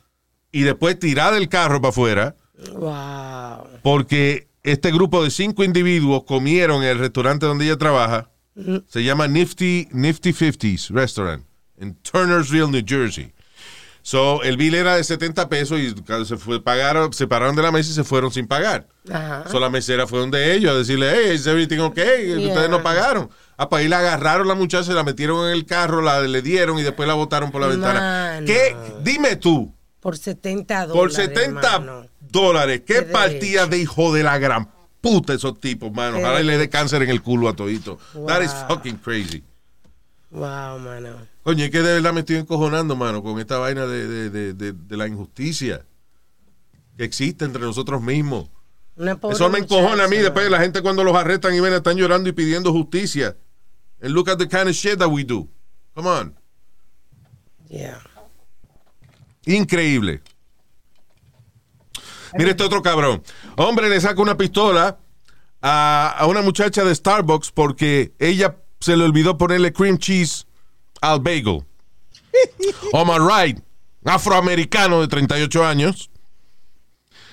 y después tirada del carro para afuera Wow. porque este grupo de cinco individuos comieron en el restaurante donde ella trabaja. Se llama Nifty, Nifty 50s Restaurant en Turnersville, New Jersey. So, el bill era de 70 pesos y se fue, pagaron, se pararon de la mesa y se fueron sin pagar. Ajá. So, la mesera fue donde ellos a decirle, hey, is everything okay? Yeah. Ustedes no pagaron. Ah, pues ahí la agarraron la muchacha, la metieron en el carro, la le dieron y después la botaron por la ventana. ¿Qué? Dime tú, Por 70 dólares. por 70 mano. dólares, ¿qué Qué partida de hijo de la gran puta esos tipos, mano? Ojalá le dé cáncer en el culo a todito. That is fucking crazy. Wow, mano. Coño, es que de verdad me estoy encojonando, mano, con esta vaina de, de- de- de- la injusticia que existe entre nosotros mismos. Eso me encojona a mí. Después la gente cuando los arrestan y ven están llorando y pidiendo justicia. And look at the kind of shit that we do. Come on. Yeah. Increíble. Mire este otro cabrón. Hombre le saca una pistola a, a una muchacha de Starbucks porque ella se le olvidó ponerle cream cheese al bagel. Omar Wright, afroamericano de 38 años,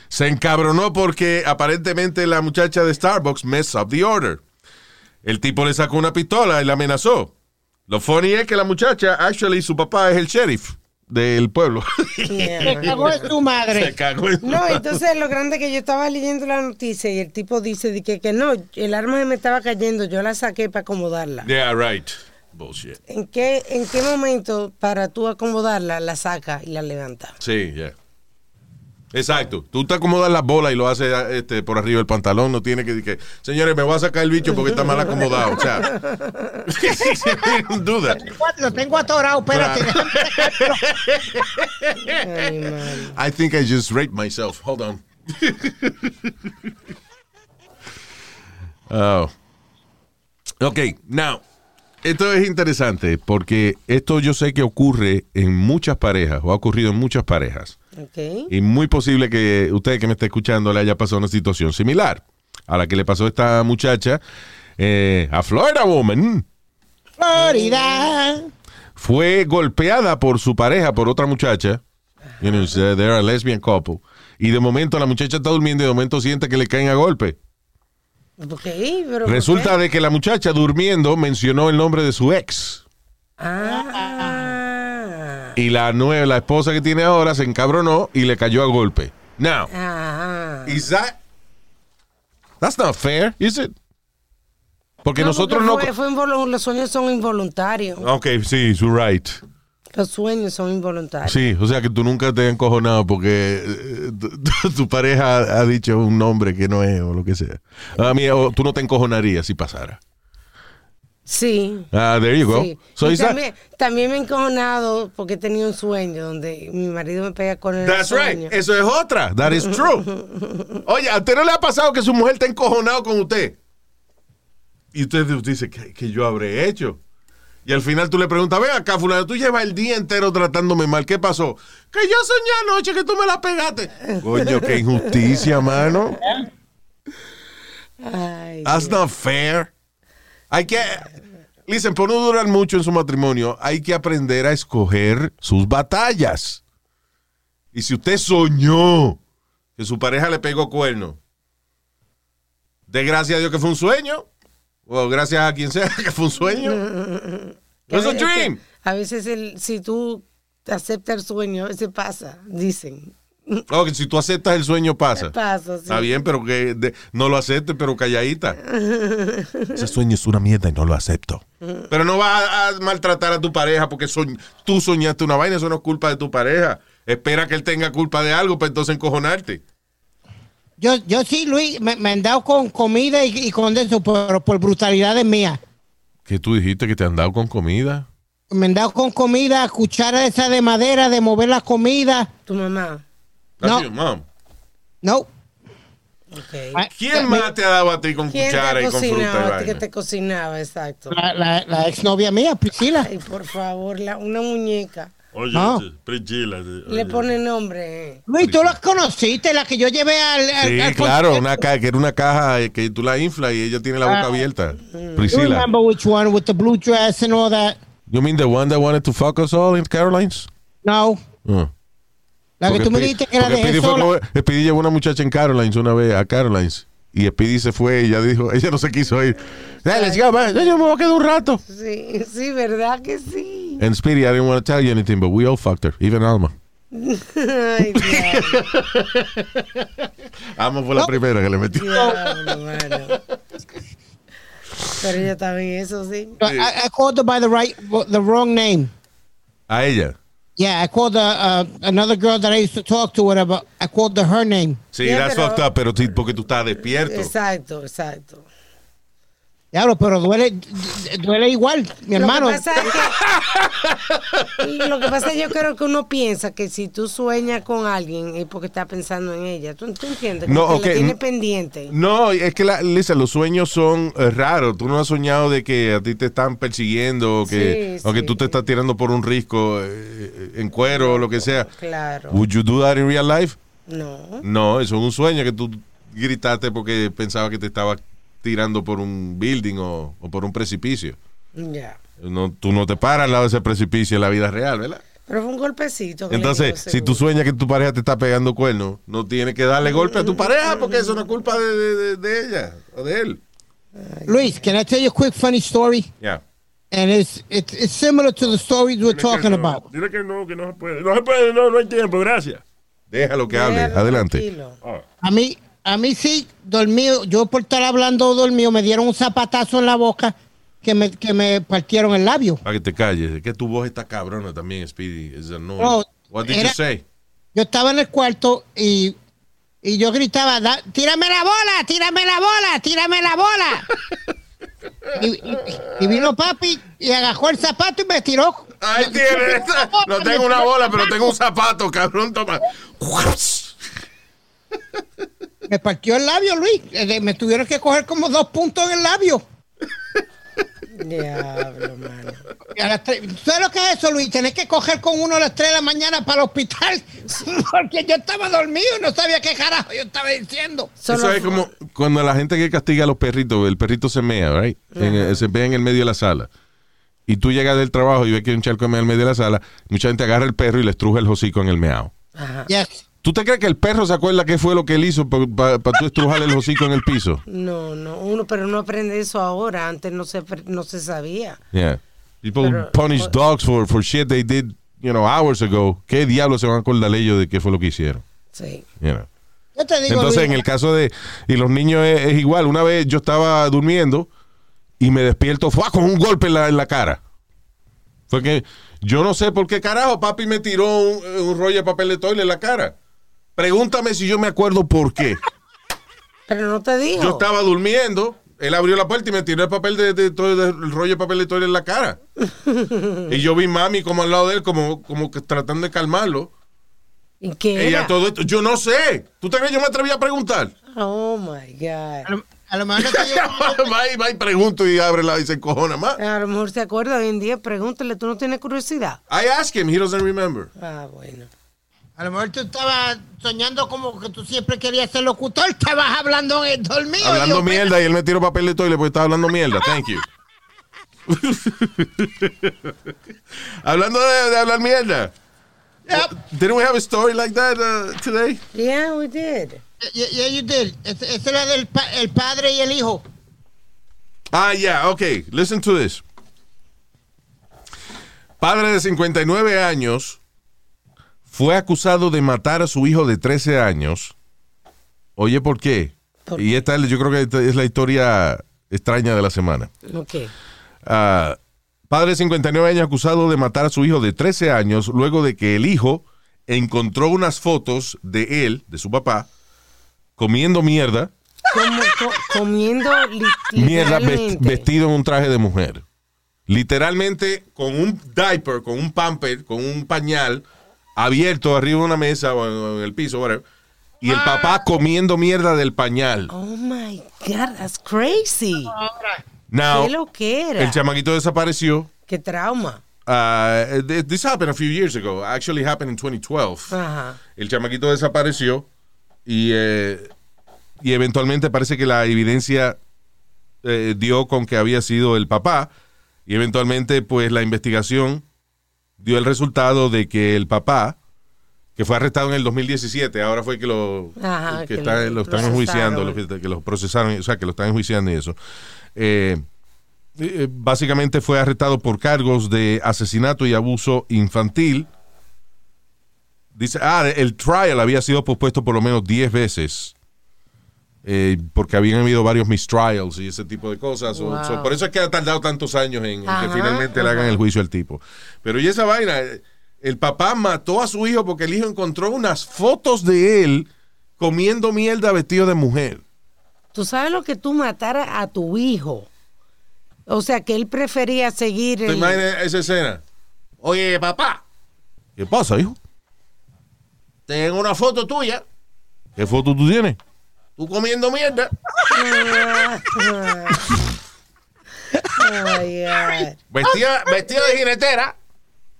se encabronó porque aparentemente la muchacha de Starbucks messed up the order. El tipo le sacó una pistola y la amenazó. Lo funny es que la muchacha, actually, su papá es el sheriff del pueblo. Me cagó en tu madre. Se cagó en No, entonces lo grande que yo estaba leyendo la noticia y el tipo dice de que, que no, el arma se me estaba cayendo, yo la saqué para acomodarla. Yeah, right. Bullshit. ¿En qué, ¿En qué momento para tú acomodarla la saca y la levanta? Sí, yeah. Exacto. Tú te acomodas las bolas y lo haces este, por arriba del pantalón. No tiene que decir que, señores, me voy a sacar el bicho porque está mal acomodado. O sea, duda. Lo tengo atorado, espérate. I think I just raped myself. Hold on. oh. Ok, now. Esto es interesante porque esto yo sé que ocurre en muchas parejas o ha ocurrido en muchas parejas. Ok. Y muy posible que usted que me está escuchando le haya pasado una situación similar a la que le pasó a esta muchacha, eh, a Florida Woman. Florida. Fue golpeada por su pareja, por otra muchacha. You know, they're a lesbian couple. Y de momento la muchacha está durmiendo y de momento siente que le caen a golpe. Ok, pero. ¿por Resulta de que la muchacha durmiendo mencionó el nombre de su ex. Ah. Y la nueva, la esposa que tiene ahora se encabronó y le cayó a golpe. Now, Ajá. Is that That's not fair, is it? Porque No, nosotros porque no fue- fue involu- los sueños son involuntarios. Ok, sí, you're right. Los sueños son involuntarios. Sí, o sea que tú nunca te has encojonado porque eh, tu, pareja ha dicho un nombre que no es o lo que sea. A mí, o tú no te encojonarías si pasara. Sí. Ah, there you go. Sí. So también me he encojonado porque he tenido un sueño donde mi marido me pega con el That's sueño. right. Eso es otra. That is true. Oye, ¿a usted no le ha pasado que su mujer está encojonado con usted? Y usted dice, ¿qué, qué yo habré hecho? Y al final tú le preguntas, ven acá, fulano, tú llevas el día entero tratándome mal. ¿Qué pasó? Que yo soñé anoche que tú me la pegaste. Coño, qué injusticia, mano. Ay, That's not fair. Hay que... Listen, por no durar mucho en su matrimonio, hay que aprender a escoger sus batallas. Y si usted soñó que su pareja le pegó cuerno, de gracias a Dios que fue un sueño, gracias a quien sea que fue un sueño. ve- que dream. A veces el, si tú aceptas el sueño, ese pasa, dicen. Oh, que si tú aceptas el sueño pasa. Pasa, sí. Está bien, pero que de- no lo aceptes, pero calladita. Ese sueño es una mierda y no lo acepto. Pero no vas a, a maltratar a tu pareja porque soñ- tú soñaste una vaina, eso no es culpa de tu pareja. Espera que él tenga culpa de algo para entonces encojonarte. Yo, yo sí, Luis, me, me han dado con comida y, y con eso, pero por brutalidades mías. ¿Qué tú dijiste que te han dado con comida? Me han dado con comida, cuchara esa de madera, de mover la comida. Tu mamá. No. Mom. No. Okay. Ah, ¿Quién me- más te ha dado a ti con ¿Quién cuchara te y con fruta y cocinaba? a ti que vaina? te cocinaba, exacto. La, la, la exnovia mía, Priscila. Ay, por favor, la, una muñeca. Oye, No. Priscila. sí, Le oye. pone nombre. eh. Luis, tú la conociste, la que yo llevé al. al- Sí, al claro, una caja, que era una caja eh, que tú la inflas y ella tiene la boca Ah. abierta. You Priscila. remember which one with the blue dress and all that? You mean the one that wanted to fuck us all in Carolines? No. Oh. La que Porque tú me dijiste que era de Speedy eso. fue Speedy llevó una muchacha en Carolines una vez a Carolines. Y Speedy se fue y ella dijo, ella no se quiso ir. Dale. Yo me voy a quedar un rato. Sí, sí, ¿verdad que sí? And Speedy, I didn't want to tell you anything, but we all fucked her, even Alma. Ay, Amo fue la primera que le metió. diablo, mano. Pero ella también, eso sí. I, I called her by the right, the wrong name. A ella. Yeah, I called uh, uh, another girl that I used to talk to. Whatever. I called her, her name. Sí, Yeah, that's pero- fucked up, pero sí, porque tú estás despierto. Exacto, exacto. Diablo, pero duele, duele igual, mi hermano. Lo que pasa es que, lo que pasa es que yo creo que uno piensa que si tú sueñas con alguien es porque estás pensando en ella. ¿Tú, tú entiendes? Como No, que ok. la tiene pendiente. No, es que la, Lisa, los sueños son eh, raros. Tú no has soñado de que a ti te están persiguiendo o que, Sí, o que tú te estás tirando por un risco eh, en cuero o lo que sea. Claro. Would you do that in real life? No. No, eso es un sueño que tú gritaste porque pensaba que te estaba tirando por un building o, o por un precipicio. Ya. No, tú no te paras al lado de ese precipicio en la vida real, ¿verdad? Pero fue un golpecito. Entonces, si tú sueñas que tu pareja te está pegando cuernos, no tienes que darle golpe a tu pareja porque eso no es culpa de, de- de- de ella o de él. Luis, can I tell you a quick funny story? Ya. And it's it's, it's similar to the stories we're Dile que talking no, about. Dile que no, que no se puede. No se puede, no, no hay tiempo, gracias. Déjalo que hable. Adelante. tranquilo. A mí, a mí sí, dormido, yo por estar hablando dormido, me dieron un zapatazo en la boca que me, que me partieron el labio. Para que te calles. Es que tu voz está cabrona también, Speedy. Annoying. No, What did era- you say? Yo estaba en el cuarto y, y yo gritaba, "Da- tírame la bola, tírame la bola, tírame la bola. y, y- y vino papi y agarró el zapato y me tiró. Ahí tienes. No tengo una bola, pero tengo un zapato, cabrón. Toma. Me partió el labio, Luis. Eh, Me tuvieron que coger como dos puntos en el labio. Diablo, mano. ¿Sabes lo que es eso, Luis? Tenés que coger con uno a las 3 de la mañana para el hospital. Porque yo estaba dormido y no sabía qué carajo yo estaba diciendo. Solo Eso es como cuando la gente que castiga a los perritos, el perrito se mea, right? En se mea en el medio de la sala. Y tú llegas del trabajo y ves que hay un charco de mea en el medio de la sala. Mucha gente agarra el perro y le estruja el hocico en el meao. Yes. ¿Tú te crees que el perro se acuerda qué fue lo que él hizo para tú estrujarle el hocico en el piso? No, no, uno, pero no aprende eso ahora. Antes no se, no se sabía. Yeah. People Pero- punish dogs for, for shit they did, you know, hours ago. ¿Qué diablos se van a acordar ellos de qué fue lo que hicieron? Sí. You know? Yo te digo, Entonces, en el caso de. Y los niños es, es igual. Una vez yo estaba durmiendo y me despierto fue con un golpe en la, en la cara. Fue que yo no sé por qué carajo papi me tiró un, un rollo de papel de toile en la cara. Pregúntame si yo me acuerdo por qué. Pero no te dijo. Yo estaba durmiendo, él abrió la puerta y me tiró el papel de, de, el rollo de papel de toile en la cara. y yo vi mami como al lado de él, como, como que tratando de calmarlo. ¿Y qué Ella era? todo esto, yo no sé. ¿Tú te crees que yo me atreví a preguntar? Oh, my God. a lo- a lo mejor no te digo- va, y, va y pregunto y abre la y se encojona más. A lo mejor se acuerda hoy en día. Pregúntale, ¿tú no tienes curiosidad? I asked him, he doesn't remember. Ah, bueno. A lo mejor tú estabas soñando como que tú siempre querías ser locutor, estabas hablando en dormido. Hablando Yo, mierda y él me tiró papel de toile porque estaba hablando mierda. Thank you. hablando de, de hablar mierda. Yep. Didn't we have a story like that uh, today? Yeah, we did. Yeah, yeah, you did. Ese era del pa- el padre y el hijo. Ah, yeah, okay. Listen to this. Padre de 59 años fue acusado de matar a su hijo de 13 años. Oye, ¿por qué? ¿Por Y esta yo creo que esta es la historia extraña de la semana. Ok. Ah, padre de 59 años acusado de matar a su hijo de 13 años luego de que el hijo encontró unas fotos de él, de su papá, comiendo mierda, Como, co- comiendo mierda vestido en un traje de mujer. Literalmente con un diaper, con un pamper, con un pañal abierto arriba de una mesa o en, en el piso, whatever. Y el papá comiendo mierda del pañal. Oh my God, that's crazy. Now, ¿Qué lo que era? el chamaquito desapareció. Qué trauma. Uh, th- this happened a few years ago. Actually happened in 2012. Ajá. El chamaquito desapareció y, eh, y eventualmente parece que la evidencia eh, dio con que había sido el papá y eventualmente pues la investigación dio el resultado de que el papá que fue arrestado en el 2017 ahora fue que lo Ajá, que que está- lo lo, están enjuiciando lo que, que lo procesaron o sea que lo están enjuiciando y eso. Eh, eh, básicamente fue arrestado por cargos de asesinato y abuso infantil. Dice, ah, el trial había sido pospuesto por lo menos 10 veces. Eh, porque habían habido varios mistrials y ese tipo de cosas. So- Wow. so, por eso es que ha tardado tantos años en, en que Ajá, finalmente le hagan el juicio al tipo. Pero y esa vaina, el papá mató a su hijo porque el hijo encontró unas fotos de él comiendo mierda vestido de mujer. Tú sabes lo que tú mataras a tu hijo. O sea, que él prefería seguir ¿Te el... imaginas esa escena? Oye, papá. ¿Qué pasa, hijo? Tengo una foto tuya, ¿Qué foto tú tienes? Tú comiendo mierda. Ay, ay. Vestida, vestida de jinetera.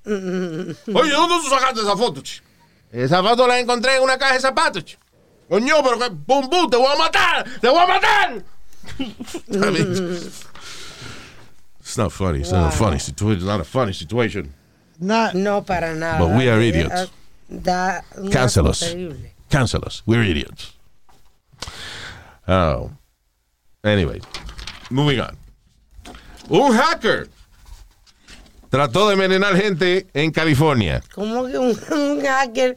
Oye, ¿dónde tú sacaste esa foto? Esa foto la encontré en una caja de zapatos. chico. Coño, pero que pum pum, te voy a matar, te voy a matar. I mean, it's not funny. It's not a funny situation. It's not a funny situation. Nah, No, para nada. But we are Eh, idiots. Da un Cancel us. terrible. Cancel us. We're idiots. Oh. Anyway, moving on. Un hacker trató de envenenar gente en California. ¿Cómo que un, un hacker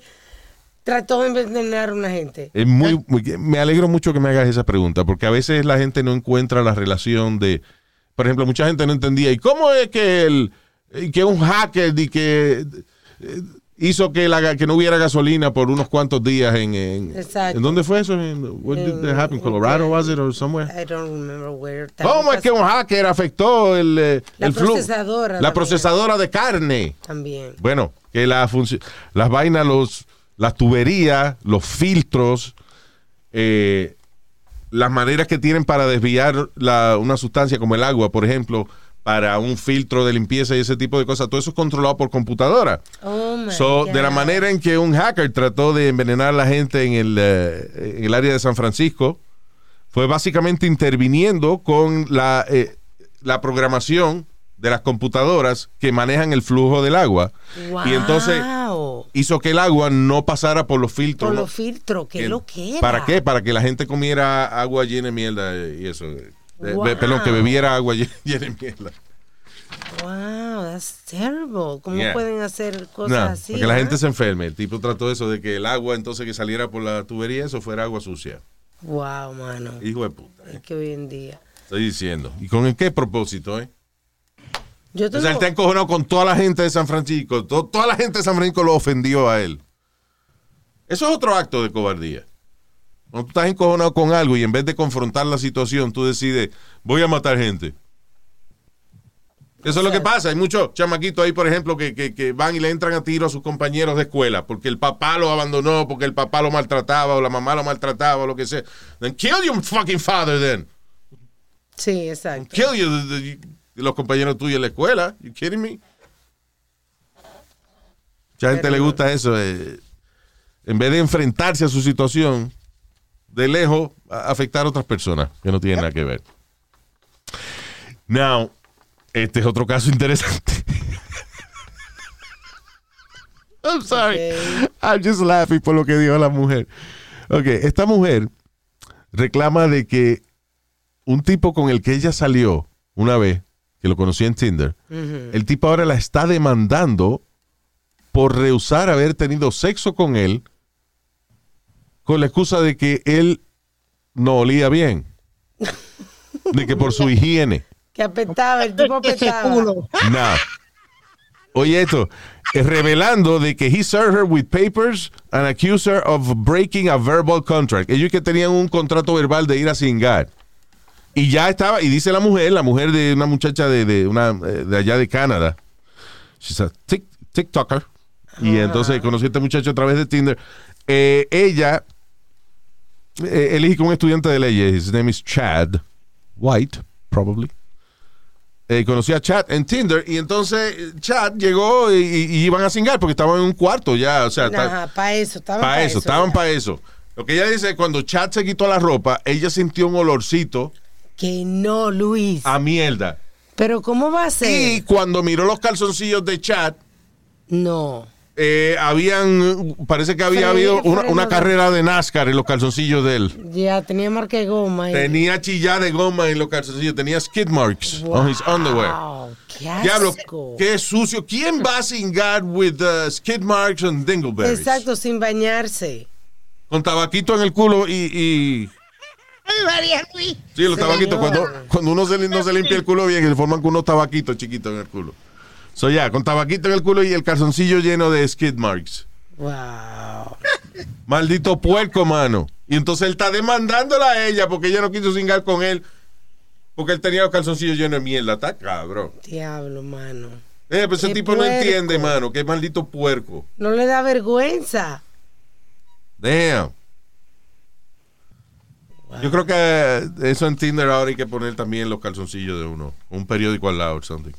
trató de envenenar a una gente? Es muy, muy- me alegro mucho que me hagas esa pregunta, porque a veces la gente no encuentra la relación de, por ejemplo, mucha gente no entendía, ¿y cómo es que el que un hacker y que eh, hizo que la que no hubiera gasolina por unos cuantos días en, en, Exacto. ¿en dónde fue eso? ¿En, what did that happen? Colorado was it or somewhere? I don't remember where. ¿Cómo es que un hacker afectó el, eh, La procesadora la procesadora de carne? También. Bueno, que la las vainas, los, las tuberías, los filtros, eh, las maneras que tienen para desviar la- una sustancia como el agua, por ejemplo, para un filtro de limpieza y ese tipo de cosas, todo eso es controlado por computadora. Oh my So, de la manera en que un hacker trató de envenenar a la gente en el, eh, en el área de San Francisco, fue básicamente interviniendo con la, eh, la programación de las computadoras que manejan el flujo del agua. Y entonces hizo que el agua no pasara por los filtros. Por los filtros, que lo que era. ¿Para qué? Para que la gente comiera agua llena de mierda y eso. Eh, eh, Wow. Perdón, que bebiera agua lle- llena de mierda. Wow, that's terrible. ¿Cómo Yeah. pueden hacer cosas No, así? para que la gente se enferme. El tipo trató eso de que el agua entonces que saliera por la tubería, eso fuera agua sucia. Wow, mano. Hijo de puta. Es que hoy en día. Estoy diciendo. ¿Y con el qué propósito, eh? Yo O sea, tengo- él está encojonado con toda la gente de San Francisco. To- toda la gente de San Francisco lo ofendió a él. Eso es otro acto de cobardía. Cuando tú estás encojonado con algo y en vez de confrontar la situación, tú decides, voy a matar gente. Eso es lo que pasa. Hay muchos chamaquitos ahí, por ejemplo, que, que- que van y le entran a tiro a sus compañeros de escuela porque el papá lo abandonó, porque el papá lo maltrataba o la mamá lo maltrataba o lo que sea. Then kill your fucking father then. Sí, exacto. Kill you, los compañeros tuyos en la escuela. You kidding me? Mucha gente le gusta eso. eh, en vez de enfrentarse a su situación, de lejos, a- afectar a otras personas que no tienen nada que ver. Now, este es otro caso interesante. I'm sorry. I'm just laughing por lo que dijo la mujer. Ok, esta mujer reclama de que un tipo con el que ella salió una vez, que lo conocí en Tinder, el tipo ahora la está demandando por rehusar haber tenido sexo con él con la excusa de que él no olía bien. De que por su higiene. Que apestaba, el tipo culo. No. Oye esto, eh, revelando de que he served her with papers and accused her of breaking a verbal contract. Ellos que tenían un contrato verbal de ir a cingar. Y ya estaba, y dice la mujer, la mujer de una muchacha de, de una, eh, de allá de Canadá. She's a tic- TikToker. Y entonces conocí a este muchacho a través de Tinder. Eh, ella eh, elige con un estudiante de leyes. His name is Chad White, probably. Eh, conocí a Chad en Tinder y entonces Chad llegó y, iban a cingar porque estaban en un cuarto ya, o sea, Ajá, para eso, estaban para pa' eso, estaban para eso. Lo que ella dice, cuando Chad se quitó la ropa, ella sintió un olorcito Que no, Luis. a mierda. Pero ¿cómo va a ser? Y cuando miró los calzoncillos de Chad, No. Eh, habían, parece que había habido una, carrera de NASCAR en los calzoncillos de él. Ya tenía marca de goma. y- Tenía chillada de goma en los calzoncillos, tenía skid marks on his underwear. Wow, qué Diablo, qué sucio. ¿Quién va a singar with uh, skid marks and dingleberries? Exacto, sin bañarse. Con tabaquito en el culo y... y- sí, los tabaquitos. Cuando, cuando uno se, no se limpia el culo bien, se forman con unos tabaquitos chiquitos en el culo. So, ya, con tabaquito en el culo y el calzoncillo lleno de skid marks. Wow. Maldito puerco, mano. Y entonces él está demandándola a ella porque ella no quiso singar con él. Porque él tenía los calzoncillos llenos de mierda. Está cabrón. Diablo, mano. Eh, pues ese Qué tipo no entiende, mano. Que es maldito puerco. No le da vergüenza. Damn. Yo creo que eso en Tinder ahora hay que poner también los calzoncillos de uno. Un periódico al lado, or something.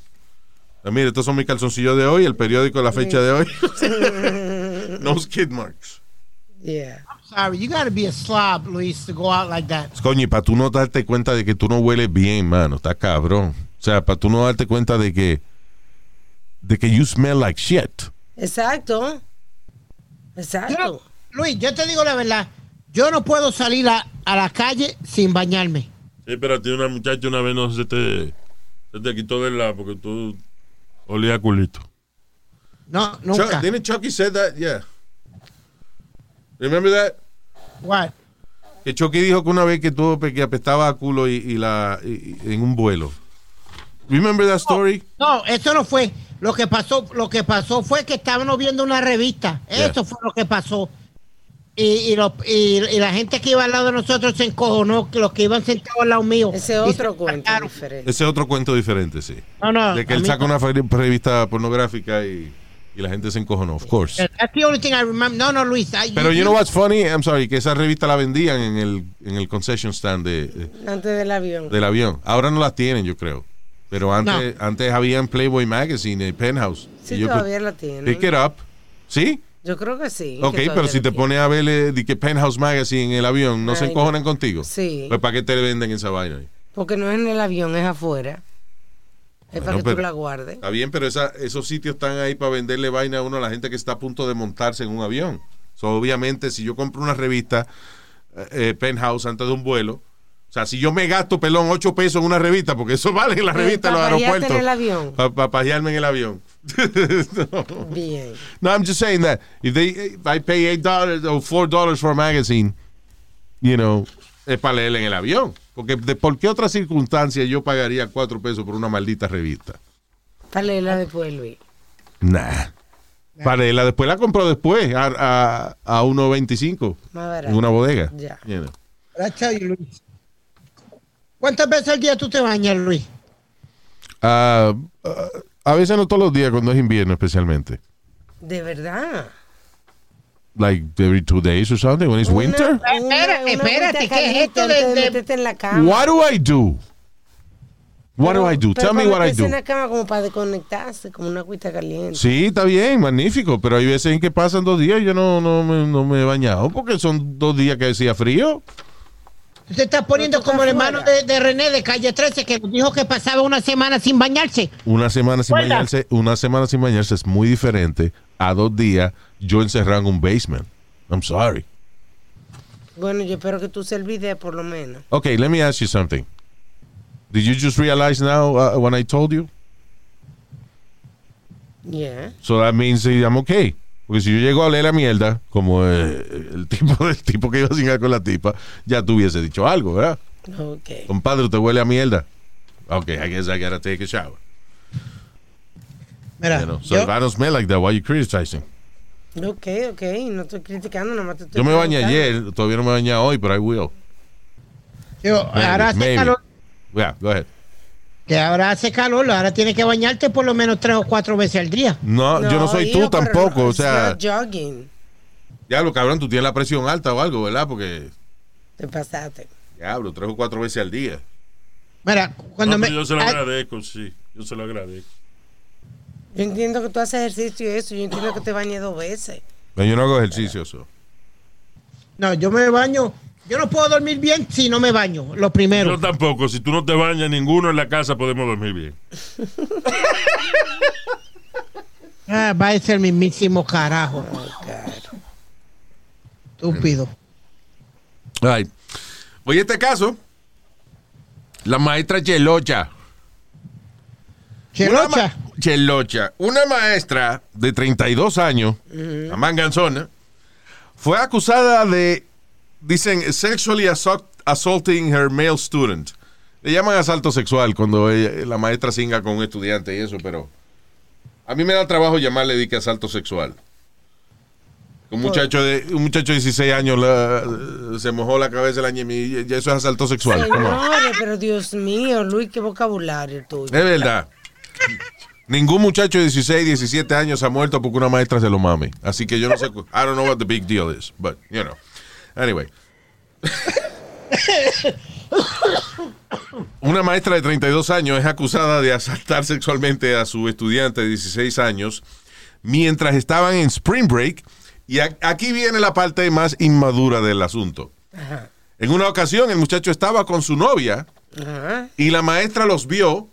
Ah, mire, estos son mis calzoncillos de hoy, el periódico de la fecha de hoy. no skid marks. Yeah. Sorry, you gotta be a slob, Luis, to go out like that. Coño, y para tú no darte cuenta de que tú no hueles bien, mano, está cabrón. O sea, para tú no darte cuenta de que de que you smell like shit. Exacto. Exacto. Luis, yo te digo la verdad. Yo no puedo salir a, a la calle sin bañarme. Sí, pero a ti una muchacha una vez no se te, se te quitó del lado porque tú olías a culito. No, Chuck, nunca. didn't Chucky said that? Yeah. Remember that? What? Que Chucky dijo que una vez que tuvo que apestaba a culo y, y la y- y- en un vuelo. Remember that story? No, eso no fue. Lo que pasó, lo que pasó fue que estábamos viendo una revista. Yeah. Eso fue lo que pasó. Y, y, lo- y- y la gente que iba al lado de nosotros se encojonó, que los que iban sentados al lado mío. Ese otro cuento sacaron. diferente. Ese es otro cuento diferente, sí. No, no. De que él saca no. una revista pornográfica y, y la gente se encojonó, of course. That's the only thing I remember. No, no, Luis. I- Pero you know what's funny? I'm sorry, que esa revista la vendían en el, en el concession stand de, de- Antes del avión. del avión. Ahora no las tienen, yo creo. Pero antes, antes había en Playboy Magazine, en Penthouse. Sí, Y yo todavía la tienen. Pick it up. ¿Sí? Yo creo que sí. Ok, que pero si te pones a ver eh, de que Penthouse Magazine en el avión, ¿no se encojonan contigo? Sí. Pues ¿para qué te venden esa vaina ahí? Porque no es en el avión, es afuera. Es para que pero- tú la guardes. Está bien, pero esa- esos sitios están ahí para venderle vaina a uno a la gente que está a punto de montarse en un avión. So, obviamente, si yo compro una revista eh, eh, Penthouse antes de un vuelo, o sea, si yo me gasto, pelón, 8 pesos en una revista, porque eso vale en la Eh, revista en los pa' aeropuertos. en el avión. Para pajearme en el avión. No. Bien. No, I'm just saying that if they if I pay eight dollars or four dollars for a magazine, you know, es para leerla en el avión. Porque de por qué otra circunstancia yo pagaría cuatro pesos por una maldita revista. Para leerla después, Luis. Nah. Para leerla después la compro después a, a, a 1.25 Más barato. en una bodega. Ya. You know. I tell you, Luis. ¿Cuántas veces al día tú te bañas, Luis? Ah, ah, a veces no todos los días cuando es invierno especialmente. De verdad. Like every two days or something when it's winter. Espérate, espérate, ¿qué es esto de- de- en la cama. What do I do? What do I do? Tell me what I do. en la cama como para desconectarse, como una agüita caliente. Sí, está bien, magnífico, pero hay veces en que pasan dos días y yo no, no, me, no me he bañado porque son dos días que decía frío. Usted está poniendo como el hermano de, de René de calle 13 que nos dijo que pasaba una semana sin bañarse. Una semana sin bañarse, una semana sin bañarse es muy diferente a dos días yo encerrado en un basement. I'm sorry. Bueno, yo espero que tú se olvides por lo menos. Okay, let me ask you something. Did you just realize now uh, when I told you? Yeah. So that means I'm okay. Porque si yo llego a oler la mierda, como eh, el tipo el tipo que iba a cingar con la tipa, ya tú hubiese dicho algo, ¿verdad? Ok. Compadre, te huele a mierda. Okay, I guess I gotta take a shower. Mira, You know? So yo, if I don't smell like that, why you criticizing? Ok, ok. No estoy criticando, nada más te estoy Yo me bañé ayer, todavía no me bañé hoy, pero I will. yo- ahora hace maybe. calor. Yeah, go ahead. Que ahora hace calor, ahora tienes que bañarte por lo menos tres o cuatro veces al día. No, yo no soy hijo, tú tampoco, no, o sea, jogging. diablo, cabrón, tú tienes la presión alta o algo, ¿verdad? Porque, Te pasaste. diablo, tres o cuatro veces al día. Mira, cuando No, me. yo se lo ah, agradezco, sí. Yo se lo agradezco. Yo entiendo que tú haces ejercicio y eso. Yo entiendo que te bañes dos veces. Pero yo no hago ejercicio, eso. no, yo me baño. Yo no puedo dormir bien si no me baño, lo primero. Yo tampoco. Si tú no te bañas ninguno en la casa, podemos dormir bien. Ah, va a ser el mismísimo carajo. Estúpido. Ay. Oye, este caso, la maestra Chelocha. Una Chelocha. ma- Chelocha. Una maestra de 32 años, la manganzona, fue acusada de, dicen, sexually assault- assaulting her male student. Le llaman asalto sexual cuando ella- la maestra singa con un estudiante y eso, pero a mí me da trabajo llamarle de que asalto sexual. Un muchacho de un muchacho de 16 años la- se mojó la cabeza el año y ya eso es asalto sexual. Señores, pero Dios mío, Luis, qué vocabulario tuyo. Es verdad. Ningún muchacho de 16, 17 años ha muerto porque una maestra se lo mame. Así que yo no sé. I don't know what the big deal is, but you know. Anyway. Una maestra de 32 años es acusada de asaltar sexualmente a su estudiante de 16 años mientras estaban en Spring Break. Y aquí viene la parte más inmadura del asunto. Ajá. En una ocasión, el muchacho estaba con su novia Ajá. y la maestra los vio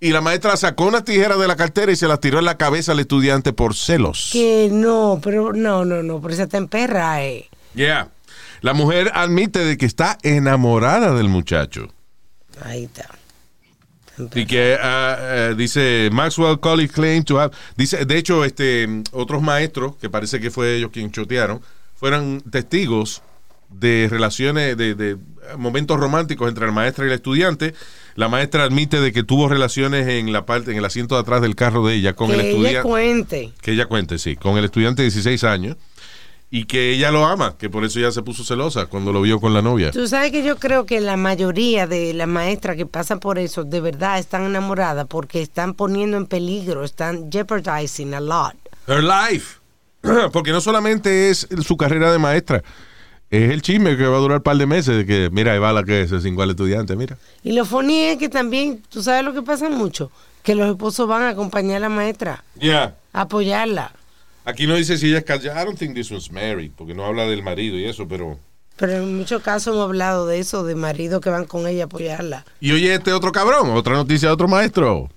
y la maestra sacó una tijera de la cartera y se la tiró en la cabeza al estudiante por celos. Que no, pero no, no, no, pero esa está en perra, eh. Yeah. La mujer admite de que está enamorada del muchacho. Ahí está. Y que eh, dice Maxwell College claim to have dice de hecho este otros maestros que parece que fue ellos quienes chotearon fueron testigos de relaciones de, de momentos románticos entre la maestra y el estudiante. La maestra admite de que tuvo relaciones en la parte en el asiento de atrás del carro de ella con que el ella estudiante cuente. que ella cuente, sí, con el estudiante de 16 años y que ella lo ama, que por eso ella se puso celosa cuando lo vio con la novia. Tú sabes que yo creo que la mayoría de las maestras que pasan por eso de verdad están enamoradas porque están poniendo en peligro, están jeopardizing a lot. Her life. Porque no solamente es su carrera de maestra, es el chisme que va a durar un par de meses de que, mira, ahí va la que se cingó al estudiante, mira. Y lo funny es que también, tú sabes lo que pasa mucho, que los esposos van a acompañar a la maestra, Ya. apoyarla. Aquí no dice si ella es casada. I don't think this one's married, porque no habla del marido y eso, pero... Pero en muchos casos hemos hablado de eso, de maridos que van con ella a apoyarla. Y oye, este otro cabrón, otra noticia de otro maestro.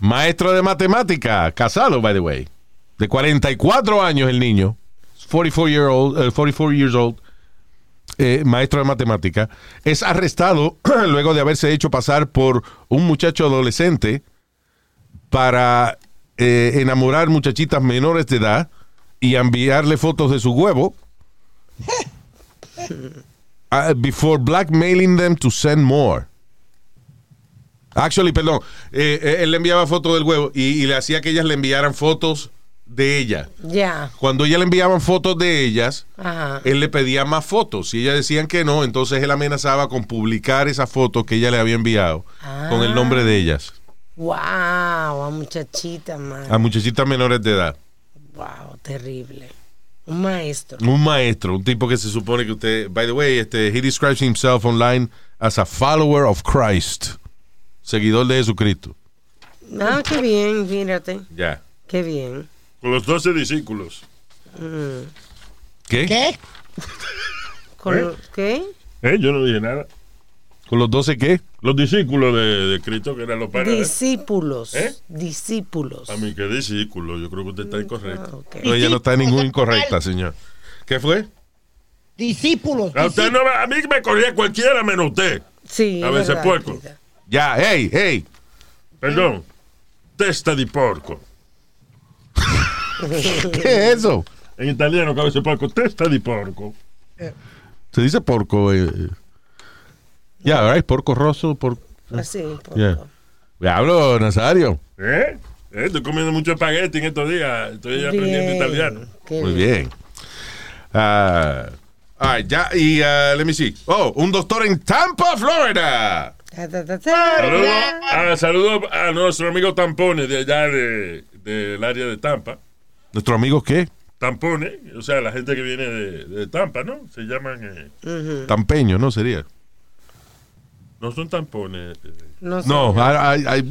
Maestro de matemática, casado, by the way. De 44 años el niño. 44, year old, eh, 44 years old. eh, maestro de matemática. Es arrestado luego de haberse hecho pasar por un muchacho adolescente para eh, enamorar muchachitas menores de edad y enviarle fotos de su huevo. uh, before blackmailing them to send more. Actually, perdón, eh, eh, él le enviaba fotos del huevo y, y le hacía que ellas le enviaran fotos de ella. Ya. Cuando ella le enviaban fotos de ellas, Ajá. él le pedía más fotos. Si ellas decían que no, entonces él amenazaba con publicar esa foto que ella le había enviado con el nombre de ellas Wow, a muchachita, man. a muchachitas menores de edad. Wow, terrible. Un maestro. Un maestro, un tipo que se supone que usted, by the way, este, he describes himself online as a follower of Christ, seguidor de Jesucristo. Ah, qué bien, fíjate. Ya. Qué bien. Con los doce discípulos. Mm. ¿Qué? ¿Qué? Con ¿Eh? ¿Qué? ¿Eh? Yo no dije nada. ¿Con los 12 qué? Los discípulos de, de Cristo, que eran los padres. de- Discípulos. ¿Eh? Discípulos. A mí, que discípulo. Yo creo que usted está incorrecto. Ok. No, ella no está en ninguna incorrecta, señor. ¿Qué fue? Discípulos. A, usted no, a mí me corría cualquiera menos usted. Sí, A es veces verdad, puerco. Ya, hey, hey. Perdón. Testa di porco. ¿Qué es eso? En italiano, que a veces porco. Testa di porco. Se dice porco. eh. Ya, ¿verdad? Porco rosso, por... Así, por Ya. Hablo, Nazario. ¿Eh? ¿Eh? Estoy comiendo mucho espagueti en estos días. Estoy aprendiendo Bien, italiano. qué Muy bien. Ah, all right, ya, y uh, let me see. Oh, un doctor en Tampa, Florida. Saludos a, saludo a nuestro amigo Tampone de allá de- del área de Tampa. ¿Nuestro amigo qué? Tampone, o sea, la gente que viene de, de Tampa, ¿no? Se llaman. eh. Tampeño, ¿no? Sería. No son tampones. eh, No. No, I, I, I,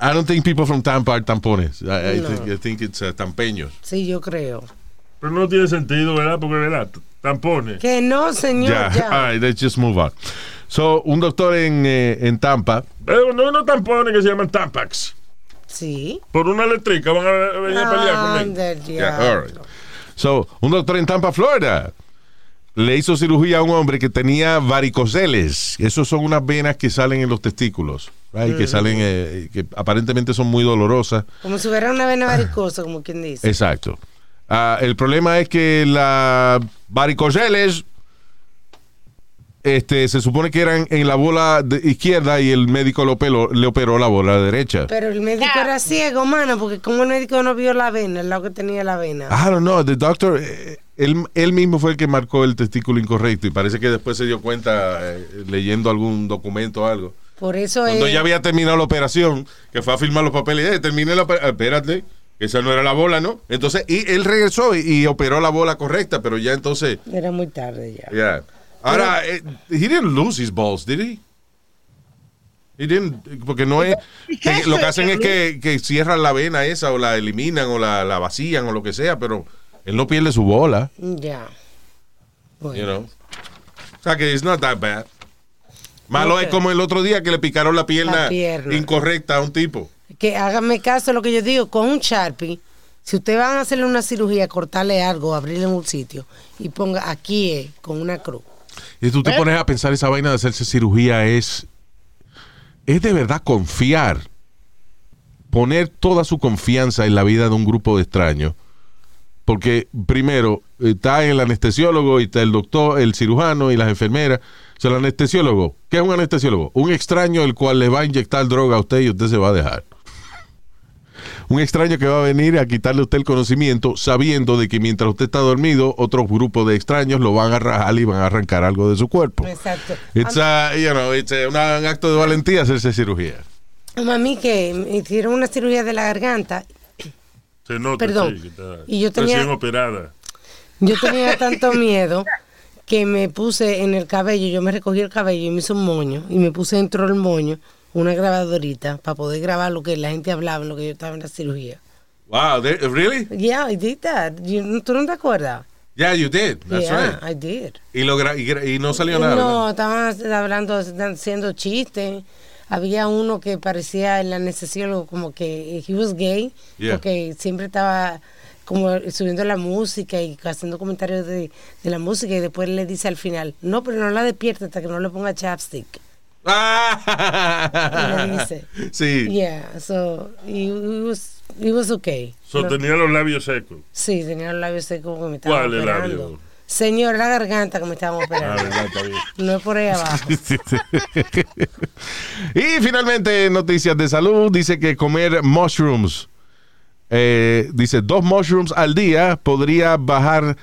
I don't think people from Tampa are tampones. I, I No. think, I think it's uh, tampeños. Sí, yo creo. Pero no tiene sentido, ¿verdad? Porque, ¿verdad? Tampones. Que no, señor. Ya, Ya. all right, let's just move on. So, un doctor en, eh, en Tampa. Pero no, no tampones que se llaman Tampax. Sí. Por una eléctrica van a venir a pelear Yeah, all right. So, un doctor en Tampa, Florida, le hizo cirugía a un hombre que tenía varicoceles. Esos son unas venas que salen en los testículos, right? que salen, eh, que aparentemente son muy dolorosas. Como si hubiera una vena varicosa, como quien dice. Exacto. Ah, el problema es que las varicoceles este, se supone que eran en la bola de- izquierda y el médico le operó, le operó la bola derecha. Pero el médico era ciego, mano, porque como el médico no vio la vena, el lado que tenía la vena. I don't know, the doctor, eh, él, él mismo fue el que marcó el testículo incorrecto y parece que después se dio cuenta eh, leyendo algún documento o algo. Por eso Cuando es. ya había terminado la operación, que fue a firmar los papeles, eh, terminé la operación, espérate, esa no era la bola, ¿no? Entonces, y él regresó y, y operó la bola correcta, pero ya entonces, Era muy tarde ya. yeah. Ahora, eh, he didn't lose his balls, did he? He didn't, porque no es, que lo que hacen es que, que cierran la vena esa o la eliminan o la, la vacían o lo que sea, pero él no pierde su bola, Ya. you know. O sea que it's not that bad. Malo es como el otro día que le picaron la pierna, La pierna. incorrecta a un tipo. Que háganme caso de lo que yo digo, con un Sharpie, si ustedes van a hacerle una cirugía, cortarle algo, abrirle un sitio, y ponga aquí con una cruz. Y tú te pones a pensar esa vaina de hacerse cirugía es es de verdad confiar, poner toda su confianza en la vida de un grupo de extraños. Porque primero está el anestesiólogo y está el doctor, el cirujano y las enfermeras. O sea, el anestesiólogo, ¿qué es un anestesiólogo? Un extraño el cual le va a inyectar droga a usted y usted se va a dejar. Un extraño que va a venir a quitarle a usted el conocimiento sabiendo de que mientras usted está dormido, otro grupo de extraños lo van a rajar y van a arrancar algo de su cuerpo. Exacto. It's a, you know, it's a- una- un acto de valentía hacerse cirugía. A mami que me hicieron una cirugía de la garganta, Se nota, Perdón. sí, que está Y yo tenía- recién operada. yo tenía tanto miedo que me puse en el cabello, yo me recogí el cabello y me hice un moño, y me puse dentro del moño una grabadorita para poder grabar lo que la gente hablaba lo que yo estaba en la cirugía. Wow, they- really? Yeah, I did that. You- ¿Tú no te acuerdas? Yeah, you did. That's yeah, right. I did. Y, lo y, y no salió nada. No, estaban hablando, haciendo chistes. Había uno que parecía el anestesiólogo como que he was gay, Yeah. porque siempre estaba como subiendo la música y haciendo comentarios de, de la música y después le dice al final, no, pero no la despierte hasta que no le ponga chapstick. Y le dice. Sí. Yeah, so it, it was, it was okay. So, No- tenía los labios secos. Sí, tenía los labios secos como ¿Cuál el labio? Señor, la garganta que me estaban operando. no es por ahí abajo. y finalmente, noticias de salud. Dice que comer mushrooms, eh, dice dos mushrooms al día podría bajar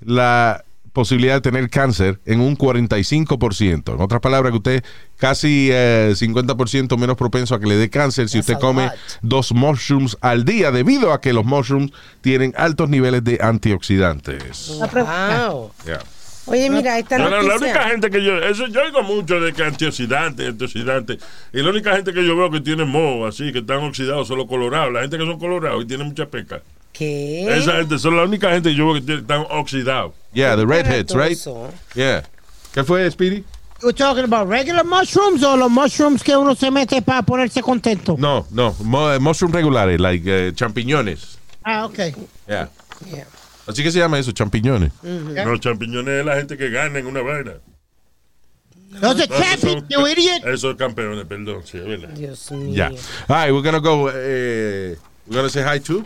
la posibilidad de tener cáncer en un 45%. En otras palabras, que usted casi eh, 50% menos propenso a que le dé cáncer si That's usted a come lot. dos mushrooms al día, debido a que los mushrooms tienen altos niveles de antioxidantes. Wow. Yeah. Oye, mira, esta No, la única gente que yo, eso yo oigo mucho de que antioxidantes, antioxidantes, y la única gente que yo veo que tiene moho, así, que están oxidados, son los colorados, la gente que son colorados y tienen mucha peca. ¿Qué? Esa gente son la única gente que yo veo que están oxidados. Yeah, the redheads, right? Eso. Yeah. ¿Qué fue, Speedy? You talking about regular mushrooms o los mushrooms que uno se mete para ponerse contento? No, no, mo- mushroom regulares, like eh, champiñones. Ah, ok. Yeah. Yeah. Así que se llama eso, champiñones. Los champiñones es la gente que gana en una vaina. Those are No, esos champions, you idiot. Esos son campeones, perdón, sí, es verdad. Dios mío. Yeah. All right, we're gonna go. eh, we're gonna say hi to.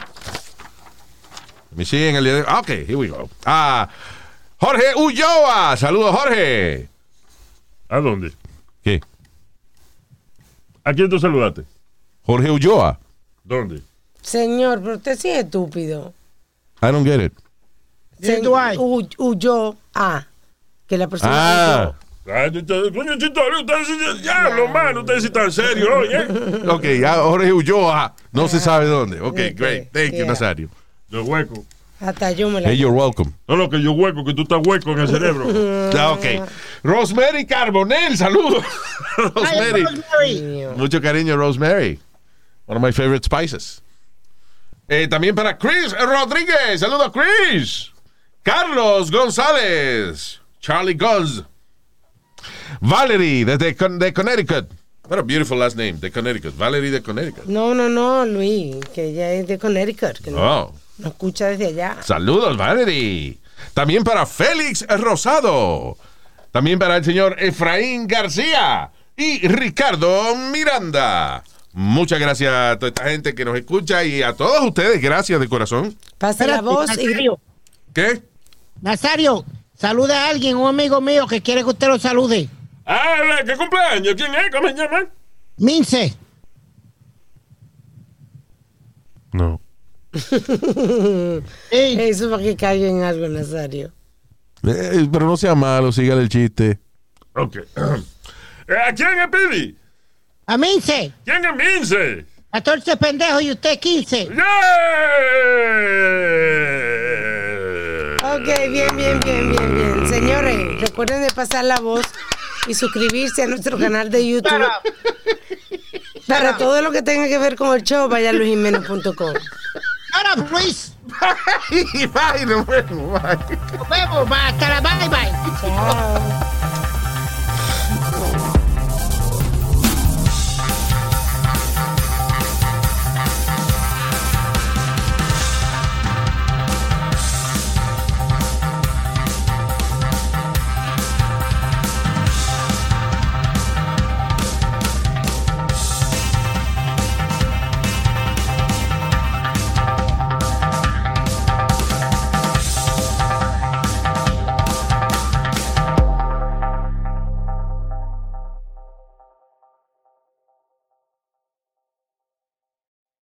En el día de- Okay, here we go. Ah, Jorge Ulloa. Saludos, Jorge. ¿A dónde? ¿Qué? ¿A quién tú saludaste? Jorge Ulloa. ¿Dónde? Señor, pero usted sí es estúpido. I don't get it. Neither do I. Hu- huyó a que la persona Ah. Coño, sí- ya, lo malo, usted sí en serio, oye. Ok, ya Jorge Ulloa. No se sabe dónde. Ok, Ok, great. Thank you, yeah. Nazario. Huecos. huyó. Hasta yo me la. Hey, you're welcome. No, no, que yo hueco, que tú estás hueco en el cerebro. Ah, ok. Rosemary Carbonell, saludos. Rosemary. Mucho cariño, Rosemary. One of my favorite spices. Eh, también para Chris Rodríguez. Saludos, Chris. Carlos González. Charlie Goz. Valerie, desde Con- de Connecticut. What a beautiful last name, de Connecticut. Valerie de Connecticut. No, no, no, Luis, que ella es de Connecticut, que no, Oh. No escucha desde allá. Saludos, Valerie. También para Félix Rosado. También para el señor Efraín García y Ricardo Miranda. Muchas gracias a toda esta gente que nos escucha y a todos ustedes, gracias de corazón. Pase la voz y... Nazario, ¿Qué? Nazario, salude a alguien, un amigo mío que quiere que usted lo salude. Ah, ¿qué cumpleaños? ¿Quién es? ¿Cómo se llama? Mince. No. Eso para que caiga en algo, Nazario. Eh, pero no sea malo, sígale el chiste. Ok. Eh, ¿A quién es Pidi? A Mince. ¿Quién es Mince? 14 pendejos y usted 15. Ok, bien, bien, bien, bien, bien. Señores, recuerden de pasar la voz y suscribirse a nuestro canal de YouTube. Para todo lo que tenga que ver con el show, vaya a luisjiménez.com. Ahora, Luis. Bye, nos vemos. Bye. Nos vemos. Hasta la bye bye. Chao.